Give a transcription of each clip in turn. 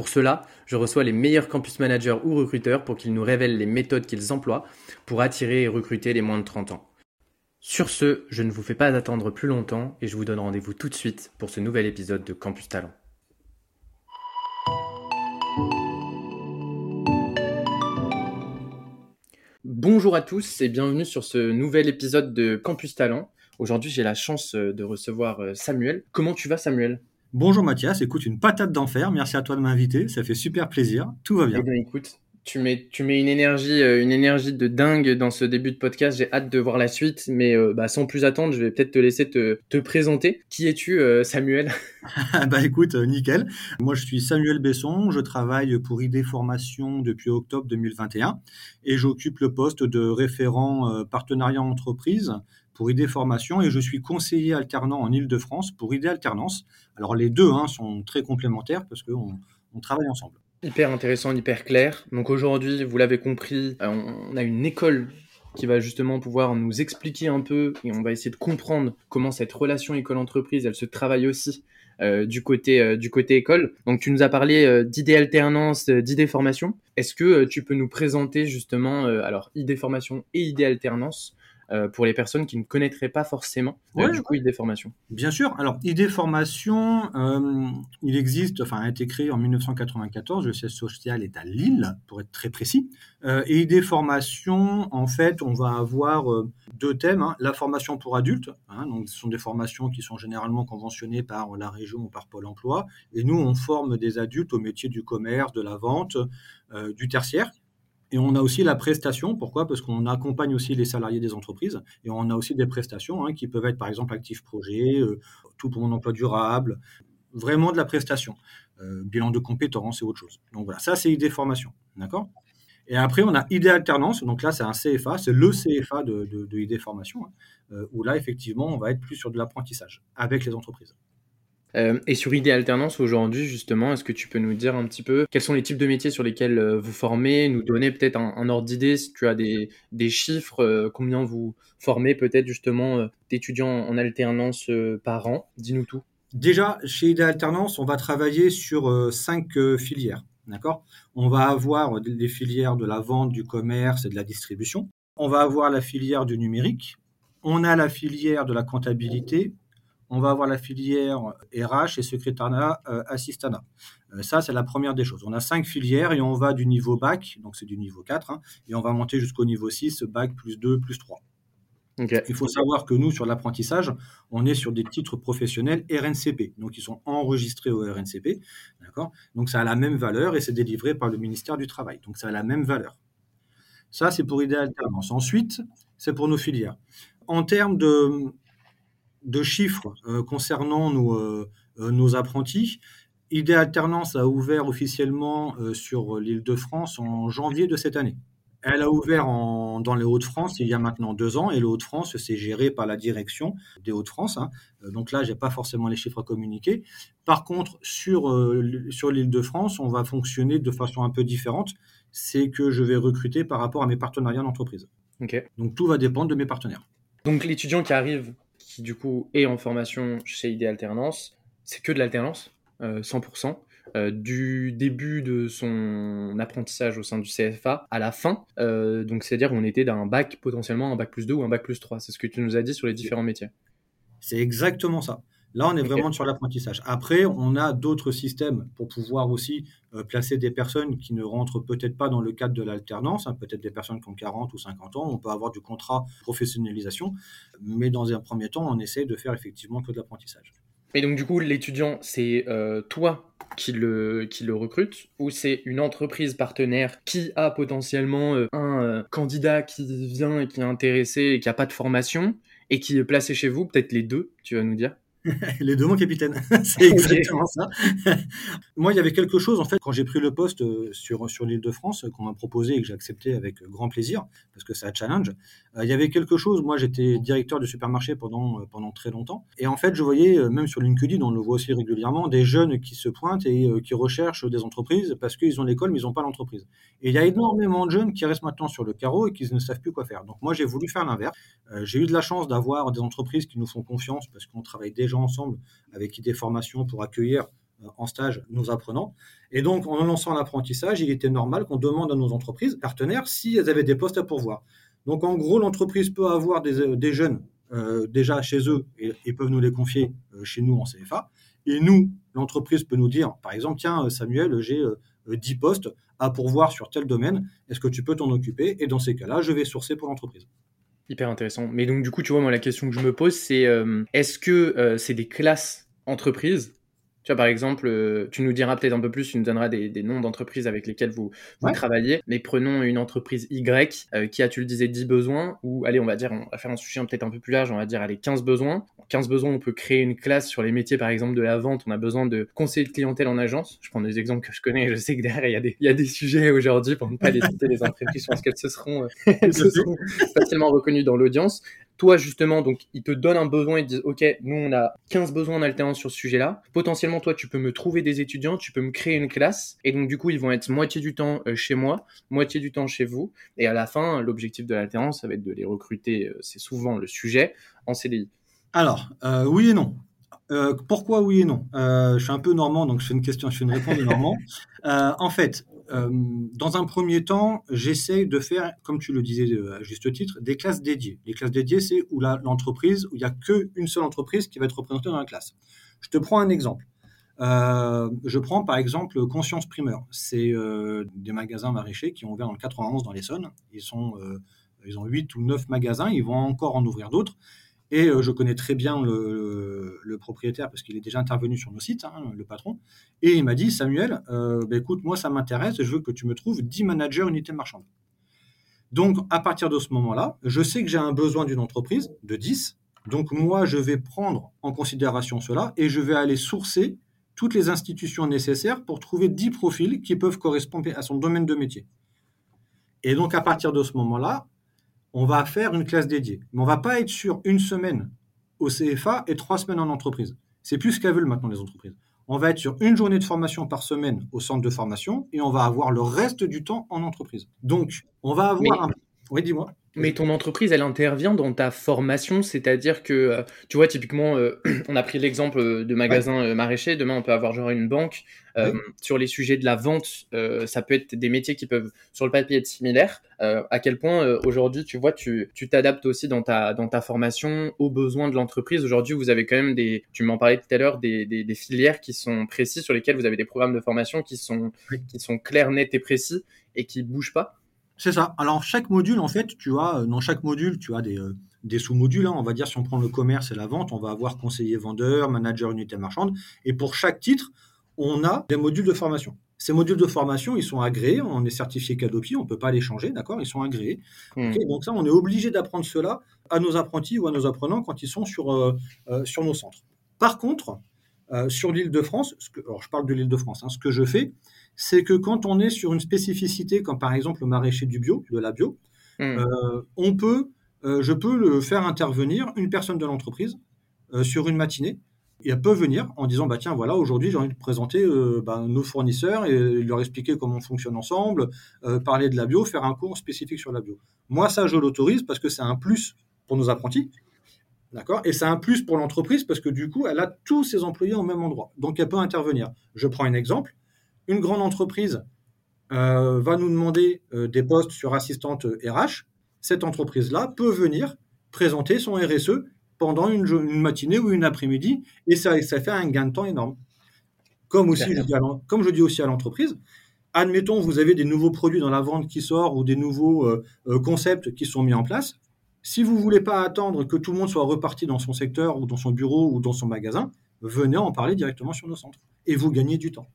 Pour cela, je reçois les meilleurs campus managers ou recruteurs pour qu'ils nous révèlent les méthodes qu'ils emploient pour attirer et recruter les moins de 30 ans. Sur ce, je ne vous fais pas attendre plus longtemps et je vous donne rendez-vous tout de suite pour ce nouvel épisode de Campus Talent. Bonjour à tous et bienvenue sur ce nouvel épisode de Campus Talent. Aujourd'hui, j'ai la chance de recevoir euh, Samuel. Comment tu vas, Samuel? Bonjour Mathias, écoute, une patate d'enfer. Merci à toi de m'inviter, ça fait super plaisir. Tout va bien. Eh bien écoute, tu mets, tu mets une énergie, euh, une énergie de dingue dans ce début de podcast. J'ai hâte de voir la suite, mais euh, bah, sans plus attendre, je vais peut-être te laisser te, te présenter. Qui es-tu, euh, Samuel? Bah écoute, nickel. Moi, je suis Samuel Besson. Je travaille pour ID Formation depuis octobre 2021 et j'occupe le poste de référent partenariat entreprise pour ID Formation et je suis conseiller alternant en Ile-de-France pour ID Alternance. Alors les deux hein, sont très complémentaires parce qu'on on travaille ensemble. Hyper intéressant, hyper clair. Donc aujourd'hui, vous l'avez compris, euh, on a une école qui va justement pouvoir nous expliquer un peu et on va essayer de comprendre comment cette relation école-entreprise, elle se travaille aussi euh, du côté euh, du côté école. Donc tu nous as parlé d'idées alternance, d'idées formation. Est-ce que tu peux nous présenter justement alors idées formation et idées alternance euh, pour les personnes qui ne connaîtraient pas forcément euh, du coup ID Formation Bien sûr. Alors ID Formation, euh, il existe, enfin a été créé en 1994. Le siège social est à Lille, pour être très précis. et ID Formation, en fait, on va avoir deux thèmes. Hein. La formation pour adultes, hein, donc ce sont des formations qui sont généralement conventionnées par la région ou par Pôle Emploi. Et nous, on forme des adultes au métier du commerce, de la vente, du tertiaire. Et on a aussi la prestation. Pourquoi? Parce qu'on accompagne aussi les salariés des entreprises. Et on a aussi des prestations hein, qui peuvent être, par exemple, actifs projet, euh, tout pour mon emploi durable, vraiment de la prestation, euh, bilan de compétences et autre chose. Donc voilà, ça c'est idée formation. D'accord? Et après, on a idée alternance. Donc là, c'est un CFA, c'est le CFA de, de, idée formation, hein, euh, où là, effectivement, on va être plus sur de l'apprentissage avec les entreprises. Euh, et sur ID Alternance aujourd'hui, justement, est-ce que tu peux nous dire un petit peu quels sont les types de métiers sur lesquels euh, vous formez, nous donner peut-être un, ordre d'idée si tu as des, chiffres, euh, combien vous formez peut-être justement d'étudiants en alternance par an? Dis-nous tout. Déjà, chez ID Alternance, on va travailler sur cinq filières. D'accord? On va avoir des filières de la vente, du commerce et de la distribution. On va avoir la filière du numérique. On a la filière de la comptabilité, on va avoir la filière RH et secrétariat euh, assistanat. Euh, ça, c'est la première des choses. On a cinq filières et on va du niveau bac, donc c'est du niveau 4, hein, et on va monter jusqu'au niveau 6, bac plus 2, plus 3. Il faut savoir que nous, sur l'apprentissage, on est sur des titres professionnels RNCP, donc ils sont enregistrés au RNCP, d'accord? Donc ça a la même valeur et c'est délivré par le ministère du Travail, donc ça a la même valeur. Ça, c'est pour idée alternance. Ensuite, c'est pour nos filières. En termes de, de chiffres euh, concernant nos, euh, euh, nos apprentis. Idée Alternance a ouvert officiellement sur l'île de France en janvier de cette année. Elle a ouvert dans les Hauts-de-France il y a maintenant deux ans et les Hauts-de-France, c'est géré par la direction des Hauts-de-France. Hein. Donc là, je n'ai pas forcément les chiffres à communiquer. Par contre, sur, sur l'île de France, on va fonctionner de façon un peu différente. C'est que je vais recruter par rapport à mes partenariats d'entreprise. Donc tout va dépendre de mes partenaires. Donc l'étudiant qui arrive qui du coup est en formation chez ID Alternance, c'est que de l'alternance, 100%. Euh, euh, du début de son apprentissage au sein du CFA à la fin. Euh, donc, c'est-à-dire qu'on était d'un bac potentiellement un bac plus 2 ou un bac plus 3. C'est ce que tu nous as dit sur les différents métiers. C'est exactement ça. Là, on est vraiment sur l'apprentissage. Après, on a d'autres systèmes pour pouvoir aussi euh, placer des personnes qui ne rentrent peut-être pas dans le cadre de l'alternance, hein, peut-être des personnes qui ont 40 ou 50 ans. On peut avoir du contrat professionnalisation, mais dans un premier temps, on essaie de faire effectivement que de l'apprentissage. Et donc, du coup, l'étudiant, c'est euh, toi qui le, qui le recrute ou c'est une entreprise partenaire qui a potentiellement euh, un candidat qui vient et qui est intéressé et qui n'a pas de formation et qui est placé chez vous, peut-être les deux, tu vas nous dire? Les deux, mon capitaine. c'est exactement ça. Moi, il y avait quelque chose, en fait, quand j'ai pris le poste euh, sur, sur l'île de France, qu'on m'a proposé et que j'ai accepté avec grand plaisir, parce que c'est un challenge. Euh, il y avait quelque chose, moi, j'étais directeur de supermarché pendant, euh, pendant très longtemps. Et en fait, je voyais, même sur LinkedIn, on le voit aussi régulièrement, des jeunes qui se pointent et qui recherchent des entreprises parce qu'ils ont l'école, mais ils n'ont pas l'entreprise. Et il y a énormément de jeunes qui restent maintenant sur le carreau et qui ne savent plus quoi faire. Donc, moi, j'ai voulu faire l'inverse. j'ai eu de la chance d'avoir des entreprises qui nous font confiance parce qu'on travaille déjà ensemble avec des formations pour accueillir euh, en stage nos apprenants. Et donc, en lançant l'apprentissage, il était normal qu'on demande à nos entreprises partenaires si elles avaient des postes à pourvoir. Donc, en gros, l'entreprise peut avoir des, euh, jeunes euh, déjà chez eux et, peuvent nous les confier chez nous en CFA. Et nous, l'entreprise peut nous dire, par exemple, tiens, Samuel, j'ai 10 postes à pourvoir sur tel domaine, est-ce que tu peux t'en occuper? Et dans ces cas-là, je vais sourcer pour l'entreprise. Hyper intéressant. Mais donc, du coup, tu vois, moi, la question que je me pose, c'est euh, est-ce que euh, c'est des classes entreprises tu vois, par exemple, euh, tu nous diras peut-être un peu plus, tu nous donneras des, noms d'entreprises avec lesquelles vous, travaillez. Mais prenons une entreprise Y euh, qui a, tu le disais, 10 besoins, ou allez, on va dire, on va faire un sujet peut-être un peu plus large, on va dire, allez, 15 besoins. 15 besoins, on peut créer une classe sur les métiers, par exemple, de la vente. On a besoin de conseiller de clientèle en agence. Je prends des exemples que je connais. Je sais que derrière, il y a des, il y a des sujets aujourd'hui, pour ne pas les citer, les entreprises. Je pense qu'elles se seront, euh, se seront facilement reconnues dans l'audience toi justement, donc ils te donnent un besoin, ils te disent ok, nous on a 15 besoins en alternance sur ce sujet-là. Potentiellement toi tu peux me trouver des étudiants, tu peux me créer une classe et donc du coup ils vont être moitié du temps euh, chez moi, moitié du temps chez vous et à la fin l'objectif de l'alternance ça va être de les recruter, euh, c'est souvent le sujet en CDI. Alors euh, oui et non. pourquoi oui et non? Je suis un peu normand, donc je fais une question, je fais une réponse de normand. en fait, dans un premier temps, j'essaie de faire, comme tu le disais à juste titre, des classes dédiées. Les classes dédiées, c'est où l'entreprise, où il n'y a qu'une seule entreprise qui va être représentée dans la classe. Je te prends un exemple. Euh, je prends par exemple Conscience Primeur. C'est des magasins maraîchers qui ont ouvert en 91 dans l'Essonne. Ils, sont, ils ont 8 ou 9 magasins, ils vont encore en ouvrir d'autres. Et euh, je connais très bien le, propriétaire parce qu'il est déjà intervenu sur nos sites, hein, le patron. Et il m'a dit, Samuel, euh, bah, écoute, moi ça m'intéresse, je veux que tu me trouves 10 managers unités marchandes. Donc à partir de ce moment-là, je sais que j'ai un besoin d'une entreprise de 10. Donc moi, je vais prendre en considération cela et je vais aller sourcer toutes les institutions nécessaires pour trouver 10 profils qui peuvent correspondre à son domaine de métier. Et donc à partir de ce moment-là, on va faire une classe dédiée. Mais on va pas être sur une semaine au CFA et trois semaines en entreprise. C'est plus ce qu'elles veulent maintenant les entreprises. On va être sur une journée de formation par semaine au centre de formation et on va avoir le reste du temps en entreprise. Donc, on va avoir un... Oui, dis-moi. Mais ton entreprise, elle intervient dans ta formation, c'est-à-dire que, euh, tu vois, typiquement, euh, on a pris l'exemple euh, de magasins maraîchers, demain on peut avoir genre une banque. Sur les sujets de la vente, ça peut être des métiers qui peuvent, sur le papier, être similaires. à quel point, aujourd'hui, tu vois, tu t'adaptes aussi dans ta, dans ta formation aux besoins de l'entreprise. Aujourd'hui, vous avez quand même des, tu m'en parlais tout à l'heure, des, des, des, filières qui sont précises, sur lesquelles vous avez des programmes de formation qui sont, qui sont clairs, nets et précis et qui bougent pas. C'est ça. Alors, chaque module, en fait, tu as, euh, dans chaque module, tu as des, euh, des sous-modules. Hein. On va dire, si on prend le commerce et la vente, on va avoir conseiller vendeur, manager unité marchande. Et pour chaque titre, on a des modules de formation. Ces modules de formation, ils sont agréés, on est certifié Cadopi, on ne peut pas les changer, d'accord? Ils sont agréés. Hmm. donc ça, on est obligé d'apprendre cela à nos apprentis ou à nos apprenants quand ils sont sur, euh, sur nos centres. Par contre, sur l'île de France, alors je parle de l'île de France, hein, ce que je fais, c'est que quand on est sur une spécificité, comme par exemple le maraîcher du bio, de la bio, hmm. euh, on peut, euh, je peux le faire intervenir une personne de l'entreprise euh, sur une matinée. Et elle peut venir en disant bah tiens voilà aujourd'hui j'ai envie de présenter bah, nos fournisseurs et leur expliquer comment on fonctionne ensemble, parler de la bio, faire un cours spécifique sur la bio. Moi ça je l'autorise parce que c'est un plus pour nos apprentis, D'accord? Et c'est un plus pour l'entreprise parce que du coup, elle a tous ses employés au même endroit. Donc, elle peut intervenir. Je prends un exemple une grande entreprise euh, va nous demander euh, des postes sur assistante RH, cette entreprise-là peut venir présenter son RSE pendant une, matinée ou une après-midi et ça, fait un gain de temps énorme. Comme, je dis, aussi à l'entreprise, admettons, vous avez des nouveaux produits dans la vente qui sortent ou des nouveaux euh, concepts qui sont mis en place. Si vous ne voulez pas attendre que tout le monde soit reparti dans son secteur ou dans son bureau ou dans son magasin, venez en parler directement sur nos centres et vous gagnez du temps.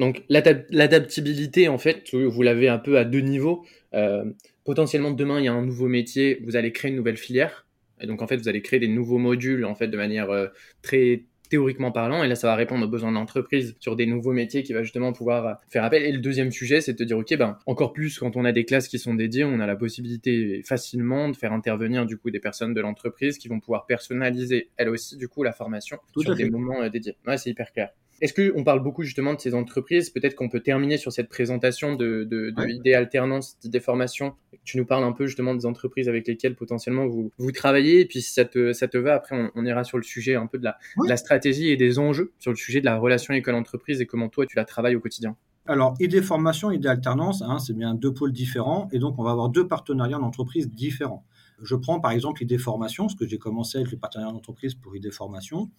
Donc l'adaptabilité, en fait, vous l'avez un peu à deux niveaux. Euh, potentiellement demain, il y a un nouveau métier, vous allez créer une nouvelle filière. Et donc en fait, vous allez créer des nouveaux modules en fait de manière euh, très théoriquement parlant, et là ça va répondre aux besoins de l'entreprise sur des nouveaux métiers qui va justement pouvoir faire appel. Et le deuxième sujet, c'est de te dire, ok, ben encore plus quand on a des classes qui sont dédiées, on a la possibilité facilement de faire intervenir du coup des personnes de l'entreprise qui vont pouvoir personnaliser elles aussi du coup la formation sur des moments dédiés. Ouais, c'est hyper clair. Est-ce qu'on parle beaucoup justement de ces entreprises? Peut-être qu'on peut terminer sur cette présentation de, de, de idées alternance, d'idées formation. Tu nous parles un peu justement des entreprises avec lesquelles potentiellement vous, vous travaillez. Et puis si ça te, ça te va, après on, ira sur le sujet un peu de la, la stratégie et des enjeux sur le sujet de la relation école-entreprise et comment toi tu la travailles au quotidien. Alors, idée formation, idée alternance, hein, c'est bien deux pôles différents. Et donc, on va avoir deux partenariats d'entreprise différents. Je prends par exemple idée formation, ce que j'ai commencé avec le partenariat d'entreprise pour idée formation.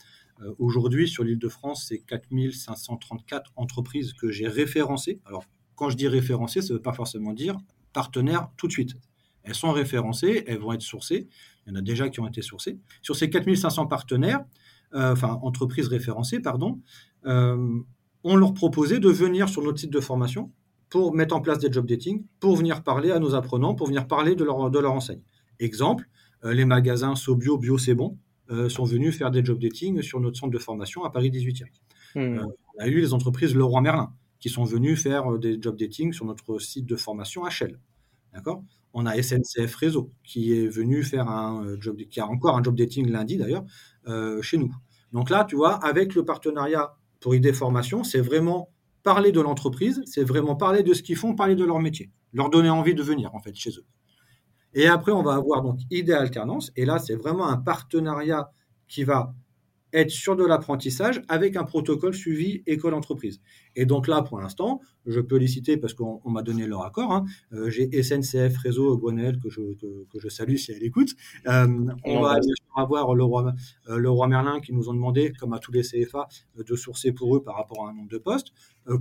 Euh, aujourd'hui, sur l'île de France, c'est 4534 entreprises que j'ai référencées. Alors, quand je dis référencées, ça ne veut pas forcément dire partenaires tout de suite. Elles sont référencées, elles vont être sourcées. Il y en a déjà qui ont été sourcées. Sur ces 4500 partenaires, euh, enfin entreprises référencées, pardon, euh, on leur proposait de venir sur notre site de formation pour mettre en place des job dating, pour venir parler à nos apprenants, pour venir parler de leur, de leur enseigne. Exemple, les magasins Sobio, Bio, c'est bon, euh, sont venus faire des job dating sur notre centre de formation à Paris 18e. Hmm. Euh, on a eu les entreprises Leroy Merlin qui sont venues faire euh, des job dating sur notre site de formation HL. D'accord? On a SNCF Réseau qui est venu faire un job, qui a encore un job dating lundi d'ailleurs chez nous. Donc là, tu vois, avec le partenariat pour ID Formation, c'est vraiment parler de l'entreprise, c'est vraiment parler de ce qu'ils font, parler de leur métier, leur donner envie de venir en fait chez eux. Et après, on va avoir donc idée alternance. Et là, c'est vraiment un partenariat qui va être sur de l'apprentissage avec un protocole suivi école-entreprise. Et donc là, pour l'instant, je peux les citer parce qu'on m'a donné leur accord. Hein. Euh, j'ai SNCF Réseau Gwenel que je, que, je salue si elle écoute. Euh, on va avoir le roi, euh, le roi Merlin qui nous ont demandé, comme à tous les CFA, de sourcer pour eux par rapport à un nombre de postes.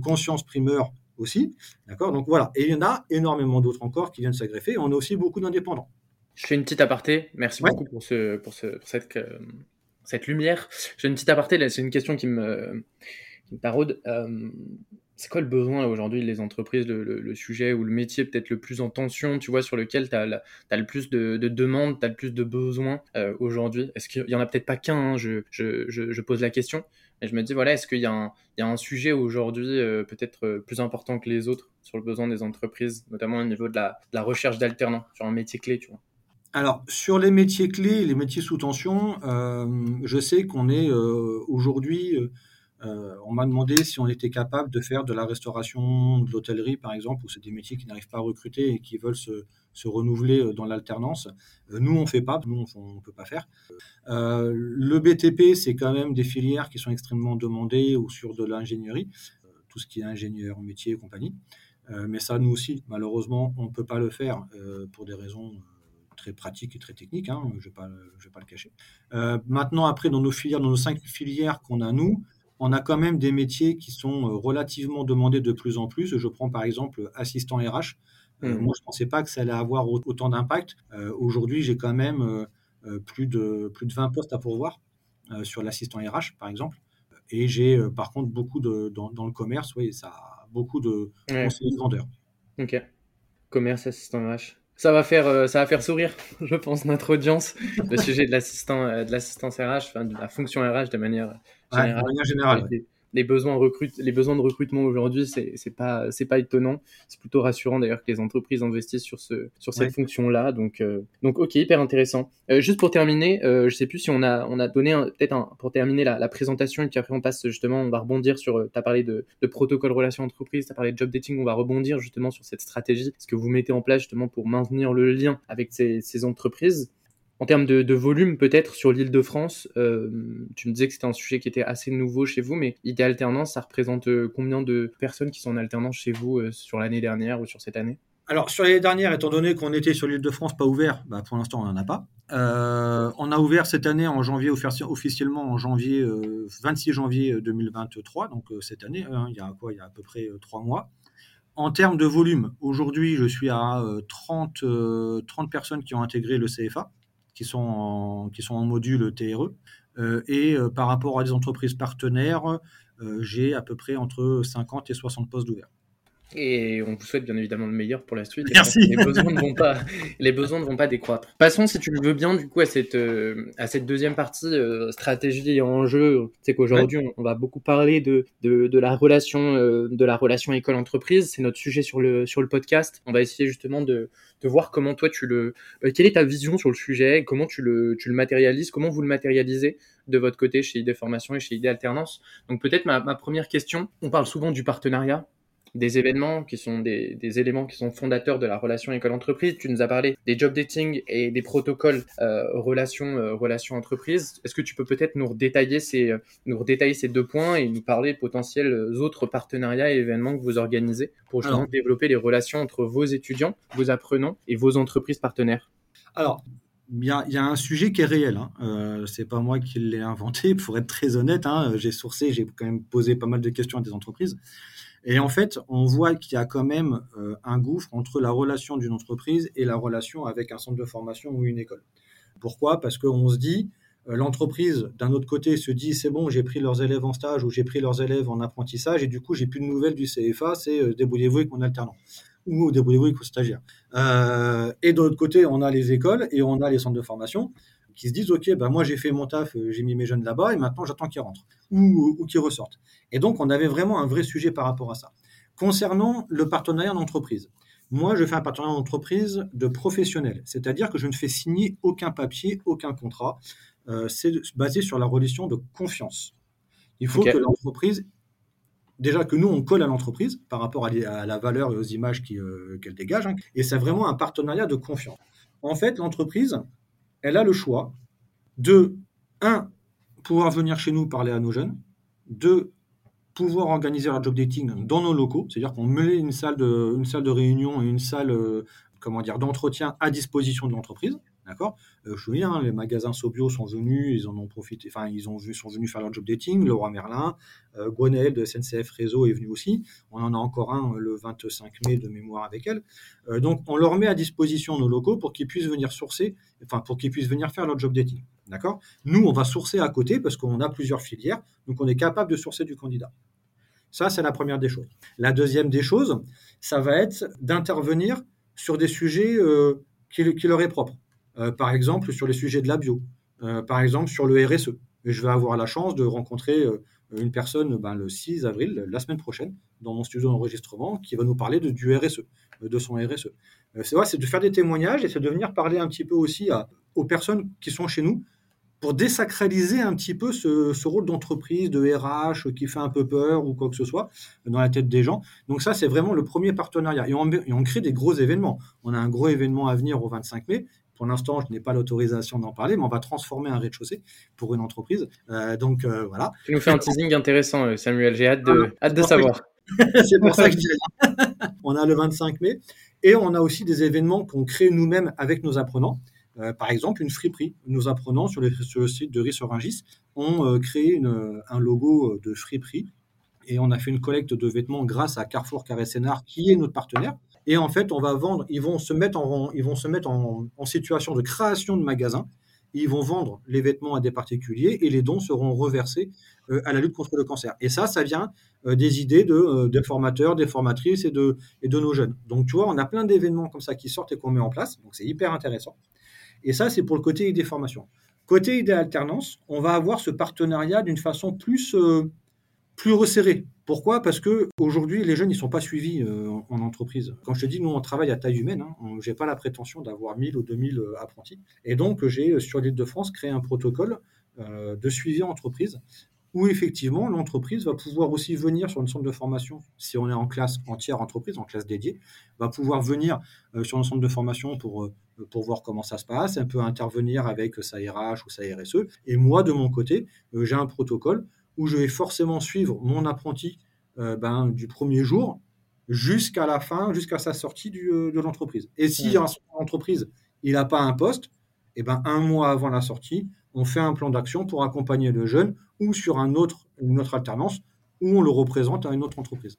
Conscience Primeur aussi. D'accord? Donc voilà. Et il y en a énormément d'autres encore qui viennent s'agréfer. On a aussi beaucoup d'indépendants. Je fais une petite aparté. Merci beaucoup pour, ce, pour, ce, cette, euh, cette lumière. Je fais une petite aparté. C'est une question qui me, qui me taraude. Euh, c'est quoi le besoin aujourd'hui les entreprises, le, sujet ou le métier peut-être le plus en tension, tu vois, sur lequel tu as, le plus de, demandes, tu as le plus de besoins euh, aujourd'hui? Est-ce qu'il y en a peut-être pas qu'un hein, je, je, je, pose la question. Et je me dis, voilà, est-ce qu'il y, a un sujet aujourd'hui euh, peut-être euh, plus important que les autres sur le besoin des entreprises, notamment au niveau de la, recherche d'alternants sur un métier clé, tu vois? Alors, sur les métiers clés, les métiers sous tension, je sais qu'on est aujourd'hui euh, on m'a demandé si on était capable de faire de la restauration, de l'hôtellerie par exemple, où c'est des métiers qui n'arrivent pas à recruter et qui veulent se, renouveler euh, dans l'alternance. Euh, nous, on ne fait pas, nous, on ne peut pas faire. le BTP, c'est quand même des filières qui sont extrêmement demandées ou sur de l'ingénierie, tout ce qui est ingénieur, métier et compagnie. mais ça, nous aussi, malheureusement, on ne peut pas le faire pour des raisons très pratiques et très techniques, hein, je ne vais, vais, pas le cacher. maintenant, après, dans nos filières, dans nos cinq filières qu'on a, nous, on a quand même des métiers qui sont euh, relativement demandés de plus en plus. Je prends par exemple assistant RH. Euh, mmh. Moi, je ne pensais pas que ça allait avoir autant d'impact. Euh, aujourd'hui, j'ai quand même plus, de, plus de 20 postes à pourvoir sur l'assistant RH, par exemple. Et j'ai par contre beaucoup de. Dans, le commerce, oui, ça a beaucoup de conseillers de vendeurs. Ok. Commerce, assistant RH. Ça va faire, ça va faire sourire, je pense, notre audience, le sujet de l'assistant, de l'assistance RH, enfin, de la fonction RH de manière général, les, besoins les besoins de recrutement aujourd'hui, c'est pas c'est pas étonnant. C'est plutôt rassurant d'ailleurs que les entreprises investissent sur ce sur cette fonction-là. Donc euh, donc ok, hyper intéressant. Euh, juste pour terminer, euh, je sais plus si on a on a donné peut-être pour terminer la, présentation et puis après on passe justement, on va rebondir sur. tu as parlé de, de protocole relation entreprise, tu as parlé de job dating, on va rebondir justement sur cette stratégie, ce que vous mettez en place justement pour maintenir le lien avec ces, ces entreprises? En termes de, volume, peut-être sur l'île de France, euh, tu me disais que c'était un sujet qui était assez nouveau chez vous, mais idée alternance, ça représente euh, combien de personnes qui sont en alternance chez vous euh, sur l'année dernière ou sur cette année? Alors, sur l'année dernière, étant donné qu'on était sur l'île de France pas ouvert, bah, pour l'instant, on n'en a pas. on a ouvert cette année en janvier, officiellement en janvier, 26 janvier 2023, donc cette année, hein, il y a à peu près trois mois. En termes de volume, aujourd'hui, je suis à 30, 30 personnes qui ont intégré le CFA qui sont en, module TRE. Euh, et euh, par rapport à des entreprises partenaires, euh, j'ai à peu près entre 50 et 60 postes ouverts. Et on vous souhaite bien évidemment le meilleur pour la suite. Merci. Les besoins, ne vont pas, les besoins ne vont pas décroître. Passons, si tu le veux bien, du coup, à cette, euh, à cette deuxième partie, euh, stratégie et enjeu. C'est qu'aujourd'hui, on, on, va beaucoup parler de, de, de la relation, euh, de la relation école-entreprise. C'est notre sujet sur le, sur le podcast. On va essayer justement de, de voir comment toi tu le, quelle est ta vision sur le sujet, comment tu le, tu le matérialises, comment vous le matérialisez de votre côté chez ID Formation et chez ID Alternance. Donc peut-être ma, ma première question, on parle souvent du partenariat des événements qui sont des, des, éléments qui sont fondateurs de la relation école-entreprise. Tu nous as parlé des job dating et des protocoles euh, relation euh, relation entreprise. Est-ce que tu peux peut-être nous redétailler ces nous redétailler ces deux points et nous parler de potentiels autres partenariats et événements que vous organisez pour justement Alors, développer les relations entre vos étudiants, vos apprenants et vos entreprises partenaires? Alors, il y, a, il y a, un sujet qui est réel. Hein. Euh, c'est pas moi qui l'ai inventé, pour être très honnête. Hein. J'ai sourcé, j'ai quand même posé pas mal de questions à des entreprises. Et en fait, on voit qu'il y a quand même euh, un gouffre entre la relation d'une entreprise et la relation avec un centre de formation ou une école. Pourquoi? Parce qu'on se dit, euh, l'entreprise, d'un autre côté, se dit, c'est bon, j'ai pris leurs élèves en stage ou j'ai pris leurs élèves en apprentissage et du coup, j'ai plus de nouvelles du CFA, c'est euh, débrouillez-vous avec mon alternant ou débrouillez-vous avec vos stagiaires. Et de l'autre côté, on a les écoles et on a les centres de formation qui se disent, OK, ben moi j'ai fait mon taf, j'ai mis mes jeunes là-bas et maintenant j'attends qu'ils rentrent ou, ou qu'ils ressortent. Et donc, on avait vraiment un vrai sujet par rapport à ça. Concernant le partenariat d'entreprise, moi, je fais un partenariat d'entreprise de professionnels, c'est-à-dire que je ne fais signer aucun papier, aucun contrat. Euh, c'est basé sur la relation de confiance. Il faut okay. que l'entreprise, déjà que nous, on colle à l'entreprise par rapport à, la valeur et aux images qu'elle euh, qu dégage, hein, et c'est vraiment un partenariat de confiance. En fait, l'entreprise, elle a le choix de, un, pouvoir venir chez nous parler à nos jeunes, deux, pouvoir organiser leur job dating dans nos locaux, c'est-à-dire qu'on met une salle de, une salle de réunion et une salle euh, comment d'entretien à disposition de l'entreprise. D'accord? Euh, Je me souviens, hein, les magasins Sobio sont venus, ils en ont profité, enfin, ils ont vu, sont venus faire leur job dating. Roi Merlin, euh, de SNCF Réseau est venu aussi. On en a encore un le 25 mai de mémoire avec elle. Euh, donc, on leur met à disposition nos locaux pour qu'ils puissent venir sourcer, enfin, pour qu'ils puissent venir faire leur job dating. D'accord? Nous, on va sourcer à côté parce qu'on a plusieurs filières, donc on est capable de sourcer du candidat. Ça, c'est la première des choses. La deuxième des choses, ça va être d'intervenir sur des sujets euh, qui, leur est propre. Euh, par exemple, sur les sujets de la bio. Euh, par exemple, sur le RSE. Et je vais avoir la chance de rencontrer euh, une personne ben, le 6 avril, la semaine prochaine, dans mon studio d'enregistrement, qui va nous parler du RSE, de son RSE. c'est vrai, c'est de faire des témoignages et c'est de venir parler un petit peu aussi aux personnes qui sont chez nous pour désacraliser un petit peu ce, ce rôle d'entreprise, de RH qui fait un peu peur ou quoi que ce soit dans la tête des gens. Donc ça, c'est vraiment le premier partenariat. Et on, et on, crée des gros événements. On a un gros événement à venir au 25 mai. Pour l'instant, je n'ai pas l'autorisation d'en parler, mais on va transformer un rez-de-chaussée pour une entreprise. Euh, donc euh, voilà. Tu nous fais un teasing intéressant, Samuel. J'ai hâte de, ah, hâte de savoir. c'est pour ça que je dis On a le 25 mai. Et on a aussi des événements qu'on crée nous-mêmes avec nos apprenants. Euh, par exemple, une friperie. Nos apprenants sur, les, sur le site de Rissorangis ont euh, créé une, un logo de friperie et on a fait une collecte de vêtements grâce à Carrefour Carré Sénard, qui est notre partenaire. Et en fait, on va vendre, ils vont se mettre en, ils vont se mettre en, situation de création de magasins. Ils vont vendre les vêtements à des particuliers et les dons seront reversés euh, à la lutte contre le cancer. Et ça, ça vient euh, des idées de, euh, des formateurs, des formatrices et de, et de nos jeunes. Donc, tu vois, on a plein d'événements comme ça qui sortent et qu'on met en place. Donc, c'est hyper intéressant. Et ça, c'est pour le côté idée formation. Côté idée alternance, on va avoir ce partenariat d'une façon plus, plus resserrée. Pourquoi? Parce que aujourd'hui, les jeunes, ils sont pas suivis euh, en, en, entreprise. Quand je te dis, nous, on travaille à taille humaine. Hein, j'ai pas la prétention d'avoir 1000 ou 2000 euh, apprentis. Et donc, j'ai sur l'île de France créé un protocole euh, de suivi en entreprise où effectivement l'entreprise va pouvoir aussi venir sur une centre de formation, si on est en classe entière entreprise, en classe dédiée, va pouvoir venir euh, sur un centre de formation pour, euh, pour voir comment ça se passe, un peu intervenir avec sa RH ou sa RSE. Et moi, de mon côté, euh, j'ai un protocole où je vais forcément suivre mon apprenti euh, ben, du premier jour jusqu'à la fin, jusqu'à sa sortie du, euh, de l'entreprise. Et si ouais. en entreprise, il n'a pas un poste, et ben, un mois avant la sortie, on fait un plan d'action pour accompagner le jeune ou sur un autre, une autre alternance où on le représente à une autre entreprise.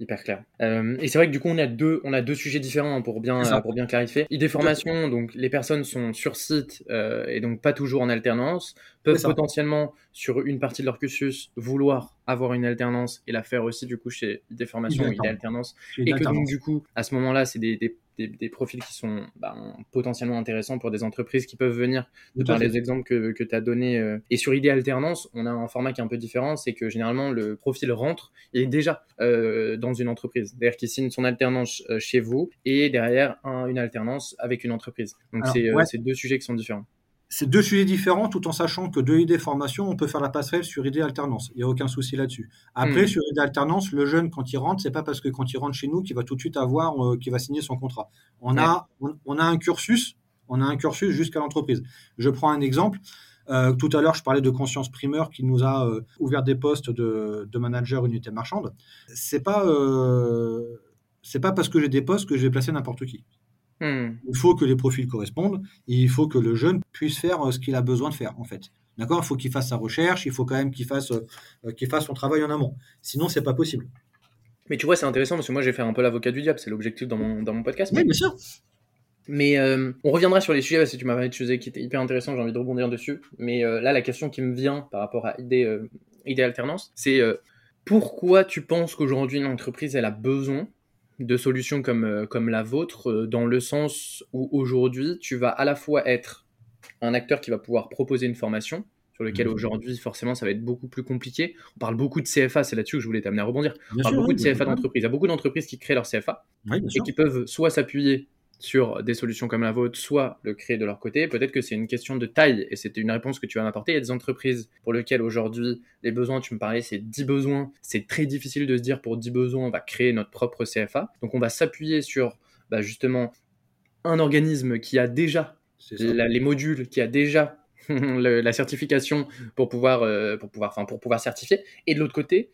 Hyper clair. Euh, et c'est vrai que du coup, on a deux, on a deux sujets différents hein, pour bien, pour bien clarifier. Idée formation, donc les personnes sont sur site euh, et donc pas toujours en alternance, peuvent potentiellement sur une partie de leur cursus vouloir avoir une alternance et la faire aussi du coup chez Idée formation ou Idée alternance. Et que donc du coup, à ce moment-là, c'est des, des des, profils qui sont bah, potentiellement intéressants pour des entreprises qui peuvent venir de par les exemples que, que tu as donnés. Euh. Et sur idée alternance, on a un format qui est un peu différent, c'est que généralement le profil rentre et est déjà euh, dans une entreprise. C'est-à-dire qu'il signe son alternance euh, chez vous et derrière une alternance avec une entreprise. Donc c'est deux sujets qui sont différents c'est deux sujets différents tout en sachant que de idées formation, on peut faire la passerelle sur idée alternance. Il n'y a aucun souci là-dessus. Après, hmm. sur idée alternance, le jeune, quand il rentre, c'est pas parce que quand il rentre chez nous qu'il va tout de suite avoir, euh, qu'il va signer son contrat. On, a, on, a un cursus, on a un cursus jusqu'à l'entreprise. Je prends un exemple. Euh, tout à l'heure, je parlais de Conscience Primeur qui nous a euh, ouvert des postes de, de manager unité marchande. C'est pas, c'est pas parce que j'ai des postes que je vais placer n'importe qui. Hmm. Il faut que les profils correspondent il faut que le jeune puisse faire euh, ce qu'il a besoin de faire, en fait. D'accord? Il faut qu'il fasse sa recherche, il faut quand même qu'il fasse, euh, qu'il fasse son travail en amont. Sinon, c'est pas possible. Mais tu vois, c'est intéressant parce que moi, j'ai fait un peu l'avocat du diable, c'est l'objectif dans mon, dans mon podcast. Oui, bien sûr. Mais euh, on reviendra sur les sujets parce que tu m'as parlé de sujets qui étaient hyper intéressants, j'ai envie de rebondir dessus. Mais là, la question qui me vient par rapport à idée, idée alternance, c'est pourquoi tu penses qu'aujourd'hui une entreprise elle a besoin de solutions comme, euh, comme la vôtre, euh, dans le sens où aujourd'hui, tu vas à la fois être un acteur qui va pouvoir proposer une formation, sur lequel mhm. aujourd'hui, forcément, ça va être beaucoup plus compliqué. On parle beaucoup de CFA, c'est là-dessus que je voulais t'amener à rebondir. on parle beaucoup de CFA d'entreprise. Il y a beaucoup d'entreprises qui créent leur CFA et qui peuvent soit s'appuyer sur des solutions comme la vôtre, soit le créer de leur côté. Peut-être que c'est une question de taille et c'était une réponse que tu vas m'apporter. Il y a des entreprises pour lesquelles aujourd'hui les besoins, tu me parlais, c'est 10 besoins. C'est très difficile de se dire pour 10 besoins, on va créer notre propre CFA. Donc on va s'appuyer sur bah, justement un organisme qui a déjà les modules, qui a déjà la certification pour pouvoir, euh, pour, pouvoir, pour pouvoir certifier. Et de l'autre côté,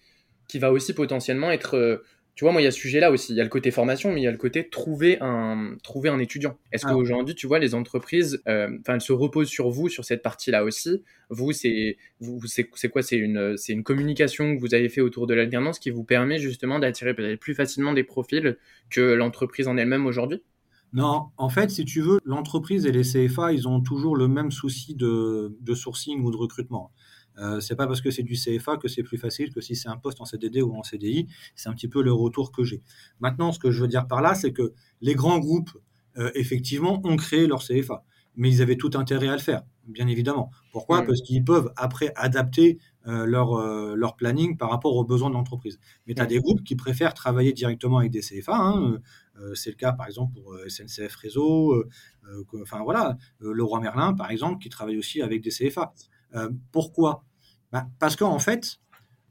qui va aussi potentiellement être euh, tu vois, moi, il y a ce sujet-là aussi. Il y a le côté formation, mais il y a le côté trouver un, trouver un étudiant. Est-ce ah. qu'aujourd'hui, tu vois, les entreprises, euh, elles se reposent sur vous, sur cette partie-là aussi? Vous, c'est, vous, c'est, quoi? C'est une, c'est une communication que vous avez fait autour de l'alternance qui vous permet justement d'attirer peut-être plus facilement des profils que l'entreprise en elle-même aujourd'hui? Non, en fait, si tu veux, l'entreprise et les CFA, ils ont toujours le même souci de, de sourcing ou de recrutement. Euh, c'est pas parce que c'est du CFA que c'est plus facile que si c'est un poste en CDD ou en CDI. C'est un petit peu le retour que j'ai. Maintenant, ce que je veux dire par là, c'est que les grands groupes, euh, effectivement, ont créé leur CFA. Mais ils avaient tout intérêt à le faire, bien évidemment. Pourquoi? Parce qu'ils peuvent après adapter euh, leur, leur planning par rapport aux besoins de l'entreprise. Mais tu as des groupes qui préfèrent travailler directement avec des CFA. Hein. c'est le cas, par exemple, pour SNCF Réseau. enfin, voilà, Leroy Merlin, par exemple, qui travaille aussi avec des CFA. Pourquoi? Bah, parce qu'en fait,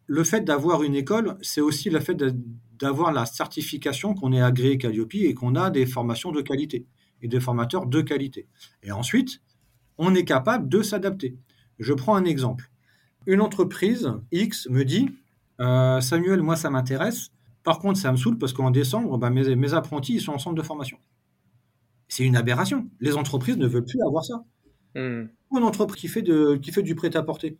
le fait d'avoir une école, c'est aussi le fait d'avoir la certification qu'on est agréé Calliope et qu'on a des formations de qualité et des formateurs de qualité. Et ensuite, on est capable de s'adapter. Je prends un exemple. Une entreprise X me dit euh, Samuel, moi ça m'intéresse. Par contre, ça me saoule parce qu'en décembre, bah, mes, apprentis ils sont en centre de formation. C'est une aberration. Les entreprises ne veulent plus avoir ça. Hmm. Une entreprise qui fait, de, qui fait du prêt-à-porter